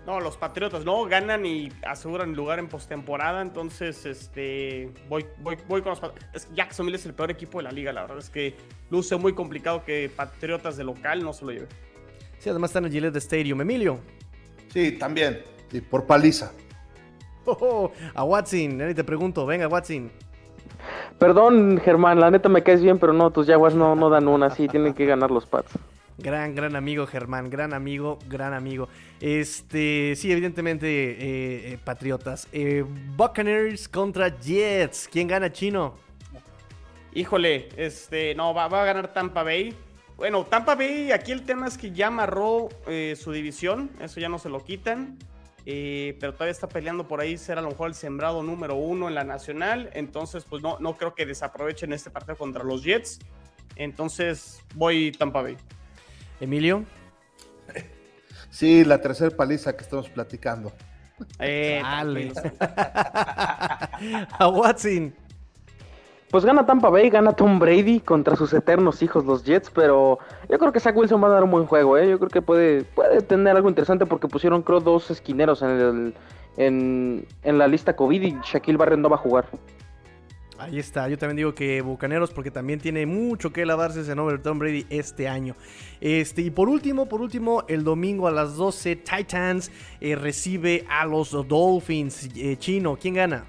No, los Patriotas no ganan y aseguran lugar en postemporada, entonces este voy, voy, voy con los Patriotas. Jacksonville es el peor equipo de la liga, la verdad es que luce muy complicado que Patriotas de local no se lo lleve. Sí, además está en el Gillette Stadium. Emilio. Sí, también. Sí, por paliza. Oh, oh, a Watson, Nani, te pregunto, venga Watson. Perdón, Germán, la neta me caes bien, pero no, tus Jaguars no, no dan una, sí, tienen que ganar los Pats. Gran, gran amigo Germán, gran amigo, gran amigo. Este, sí, evidentemente, eh, eh, Patriotas. Eh, Buccaneers contra Jets. ¿Quién gana, Chino? Híjole, este, no, va, va a ganar Tampa Bay. Bueno, Tampa Bay, aquí el tema es que ya amarró su división, eso ya no se lo quitan. pero todavía está peleando por ahí ser a lo mejor el sembrado número uno en la nacional. Entonces, pues no, no creo que desaprovechen este partido contra los Jets. Entonces, voy Tampa Bay. Emilio. Sí, la tercera paliza que estamos platicando. Eh, a Watson. Pues gana Tampa Bay, gana Tom Brady contra sus eternos hijos, los Jets, pero yo creo que Zach Wilson va a dar un buen juego, ¿eh? Yo creo que puede, puede tener algo interesante porque pusieron, creo, dos esquineros en, el, en, en la lista COVID y Shaquille Barrett no va a jugar. Ahí está, yo también digo que Bucaneros porque también tiene mucho que lavarse ese nombre de Tom Brady este año. Este, y por último, por último, el domingo a las 12, Titans eh, recibe a los Dolphins. Eh, Chino, ¿quién gana?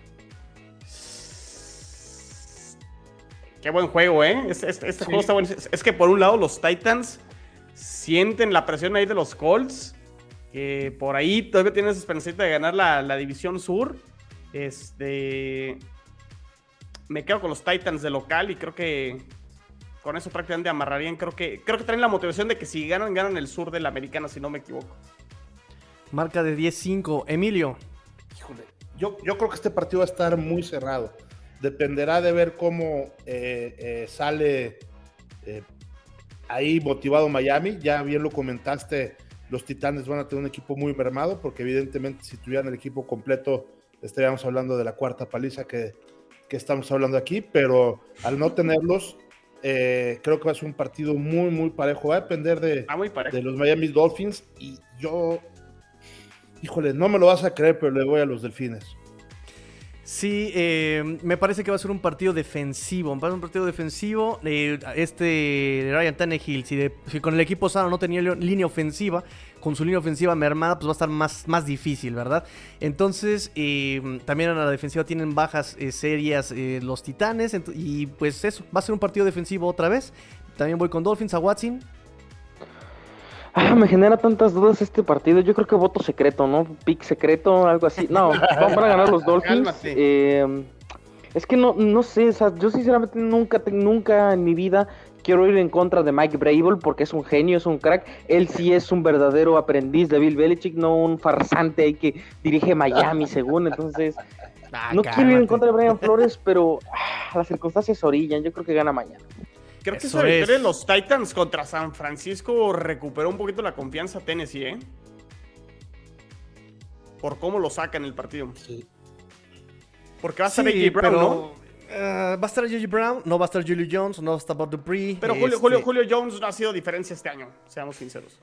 Qué buen juego, ¿eh? Este, este- este juego está bueno. Es, que por un lado los Titans sienten la presión ahí de los Colts. Que por ahí todavía tienen esa esperanzita de ganar la, la división sur. Este. Me quedo con los Titans de local y creo que con eso prácticamente amarrarían. Creo que, creo que traen la motivación de que si ganan, ganan el sur de la americana, si no me equivoco. Marca de 10-5. Emilio. Híjole, yo, yo creo que este partido va a estar muy cerrado. Dependerá de ver cómo eh, eh, sale eh, ahí motivado Miami. Ya bien lo comentaste, los Titanes van a tener un equipo muy mermado, porque evidentemente si tuvieran el equipo completo estaríamos hablando de la cuarta paliza que, que estamos hablando aquí, pero al no tenerlos, eh, creo que va a ser un partido muy, muy parejo. Va a depender de, Está muy parejo. de los Miami Dolphins y yo, híjole, no me lo vas a creer, pero le voy a los Delfines. Sí, eh, me parece que va a ser un partido defensivo. Va a ser un partido defensivo. Eh, este Ryan Tannehill, si, de- si con el equipo sano no tenía línea ofensiva, con su línea ofensiva mermada, pues va a estar más, más difícil, ¿verdad? Entonces, eh, también a la defensiva tienen bajas eh, serias eh, los Titanes. y pues eso, va a ser un partido defensivo otra vez. También voy con Dolphins a Watson. Ah, me genera tantas dudas este partido. Yo creo que voto secreto, ¿no? Pick secreto, algo así. No, van van a ganar los Dolphins. Eh, es que no, no sé, o sea, yo sinceramente nunca, nunca en mi vida quiero ir en contra de Mike Brable porque es un genio, es un crack. Él sí es un verdadero aprendiz de Bill Belichick, no un farsante ahí que dirige Miami, según. Entonces, Ah, no quiero ir en contra de Brian Flores, pero ah, las circunstancias orillan. Yo creo que gana mañana. Creo que Eso esa victoria es. de los Titans contra San Francisco recuperó un poquito la confianza a Tennessee, ¿eh? Por cómo lo sacan el partido. Porque va a estar Sí, AJ Brown, pero, ¿no? Eh, va a estar J.J. Brown, no va a estar Julio Jones, no va a estar Bob Dupree. Pero Julio, este, Julio, Julio Jones no ha sido diferencia este año, seamos sinceros.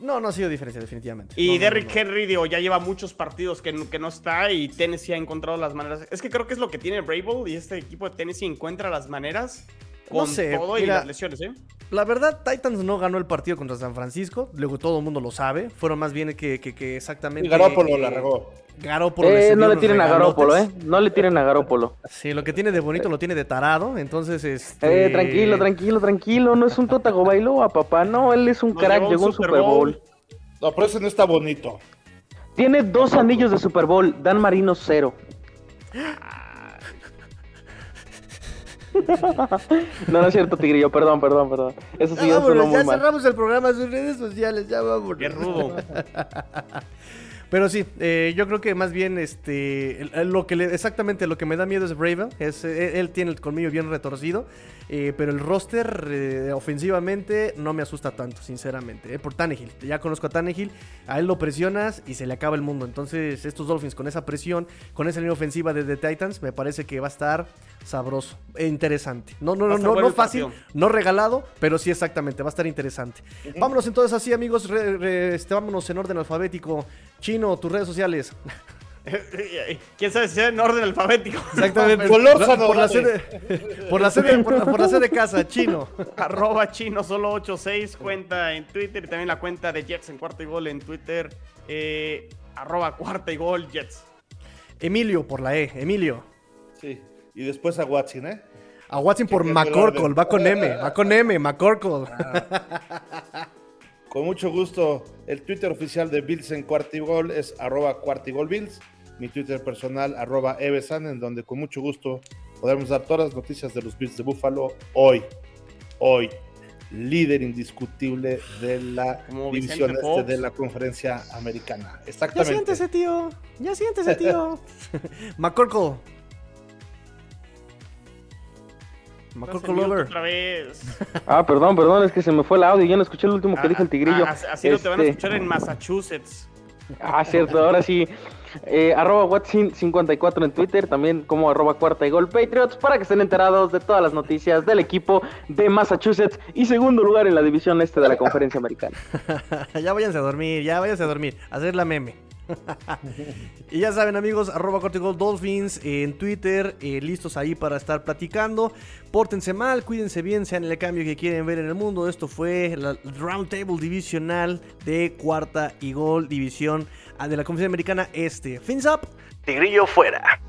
No, no ha sido diferencia, definitivamente. Y No, Derrick no, no. Henry, digo, ya lleva muchos partidos que, no- que no está y Tennessee ha encontrado las maneras. Es que creo que es lo que tiene Brable y este equipo de Tennessee encuentra las maneras No con sé, todo y mira, las lesiones, ¿eh? La verdad, Titans no ganó el partido contra San Francisco. Luego todo el mundo lo sabe. Fueron más bien que, que, que exactamente. Y Garoppolo que- la regó. Garoppolo Eh, no le tiren a Garópolo. ¿eh? No le tiren a Garópolo. Sí, lo que tiene de bonito lo tiene de tarado. Entonces, este. Eh, tranquilo, tranquilo, tranquilo. No es un Totago Bailoa, papá. No, él es un Nos crack. Llegó un Super Bowl. No, pero ese no está bonito. Tiene dos anillos de Super Bowl. Dan Marino cero. No, no es cierto, Tigrillo. Perdón, perdón, perdón. Eso sí, sonó vámonos, ya mal. cerramos el programa en sus redes sociales. Ya vámonos. Qué rudo. Pero sí, eh, yo creo que más bien este lo que le- exactamente lo que me da miedo es Bravel. Es, eh, él tiene el colmillo bien retorcido. Eh, pero el roster eh, ofensivamente no me asusta tanto, sinceramente. eh, por Tannehill. Ya conozco a Tannehill. A él lo presionas y se le acaba el mundo. Entonces, estos Dolphins con esa presión, con esa línea ofensiva de The Titans, me parece que va a estar sabroso e interesante. No, no, no, no, no fácil, partido. no regalado, pero sí exactamente, va a estar interesante. Vámonos entonces así, amigos, re- re- este, vámonos en orden alfabético. Chino, tus redes sociales. ¿Quién sabe si es en orden alfabético? Exactamente. Por, la sede, por la sede, por la, por la sede casa, chino. Arroba chino solo 86 cuenta en Twitter y también la cuenta de Jets en cuarta y gol en Twitter. eh, arroba cuarta y gol Jets. Emilio por la E, Emilio. Sí. Y después a Watson, ¿eh? A Watson por McCorkle, va con M, va con M, McCorkle. Con mucho gusto. El Twitter oficial de Bills en cuarta y gol es arroba cuarta y gol Bills. Mi Twitter personal, arroba Evesan, en donde con mucho gusto podemos dar todas las noticias de los Bills de Buffalo hoy. Hoy. Líder indiscutible de la Como división Vicente este Fox. de la conferencia americana. Ya Exactamente. siéntese, tío. Ya siéntese, tío. McCorkle. McCorkle Lover. Otra vez. Ah, perdón, perdón. Es que se me fue el audio. Ya no escuché el último que Ah, dijo el Tigrillo. ah, así así no te van a Este, escuchar en Massachusetts. Ah, cierto, ahora sí. Eh, arroba Watson54 en Twitter, también como arroba cuarta y gol Patriots, para que estén enterados de todas las noticias del equipo de Massachusetts y segundo lugar en la división este de la conferencia americana. ya váyanse a dormir, ya váyanse a dormir. Hacer la meme. y ya saben amigos, arroba Corte Gol Dolphins en Twitter, eh, listos ahí para estar platicando. Pórtense mal, cuídense bien, sean el cambio que quieren ver en el mundo. Esto fue la Round Table Divisional de Cuarta y Gol División de la Conferencia Americana Este. Fins up, Tigrillo fuera.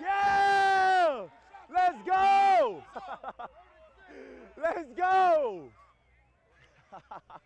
Yeah! Let's go! Let's go!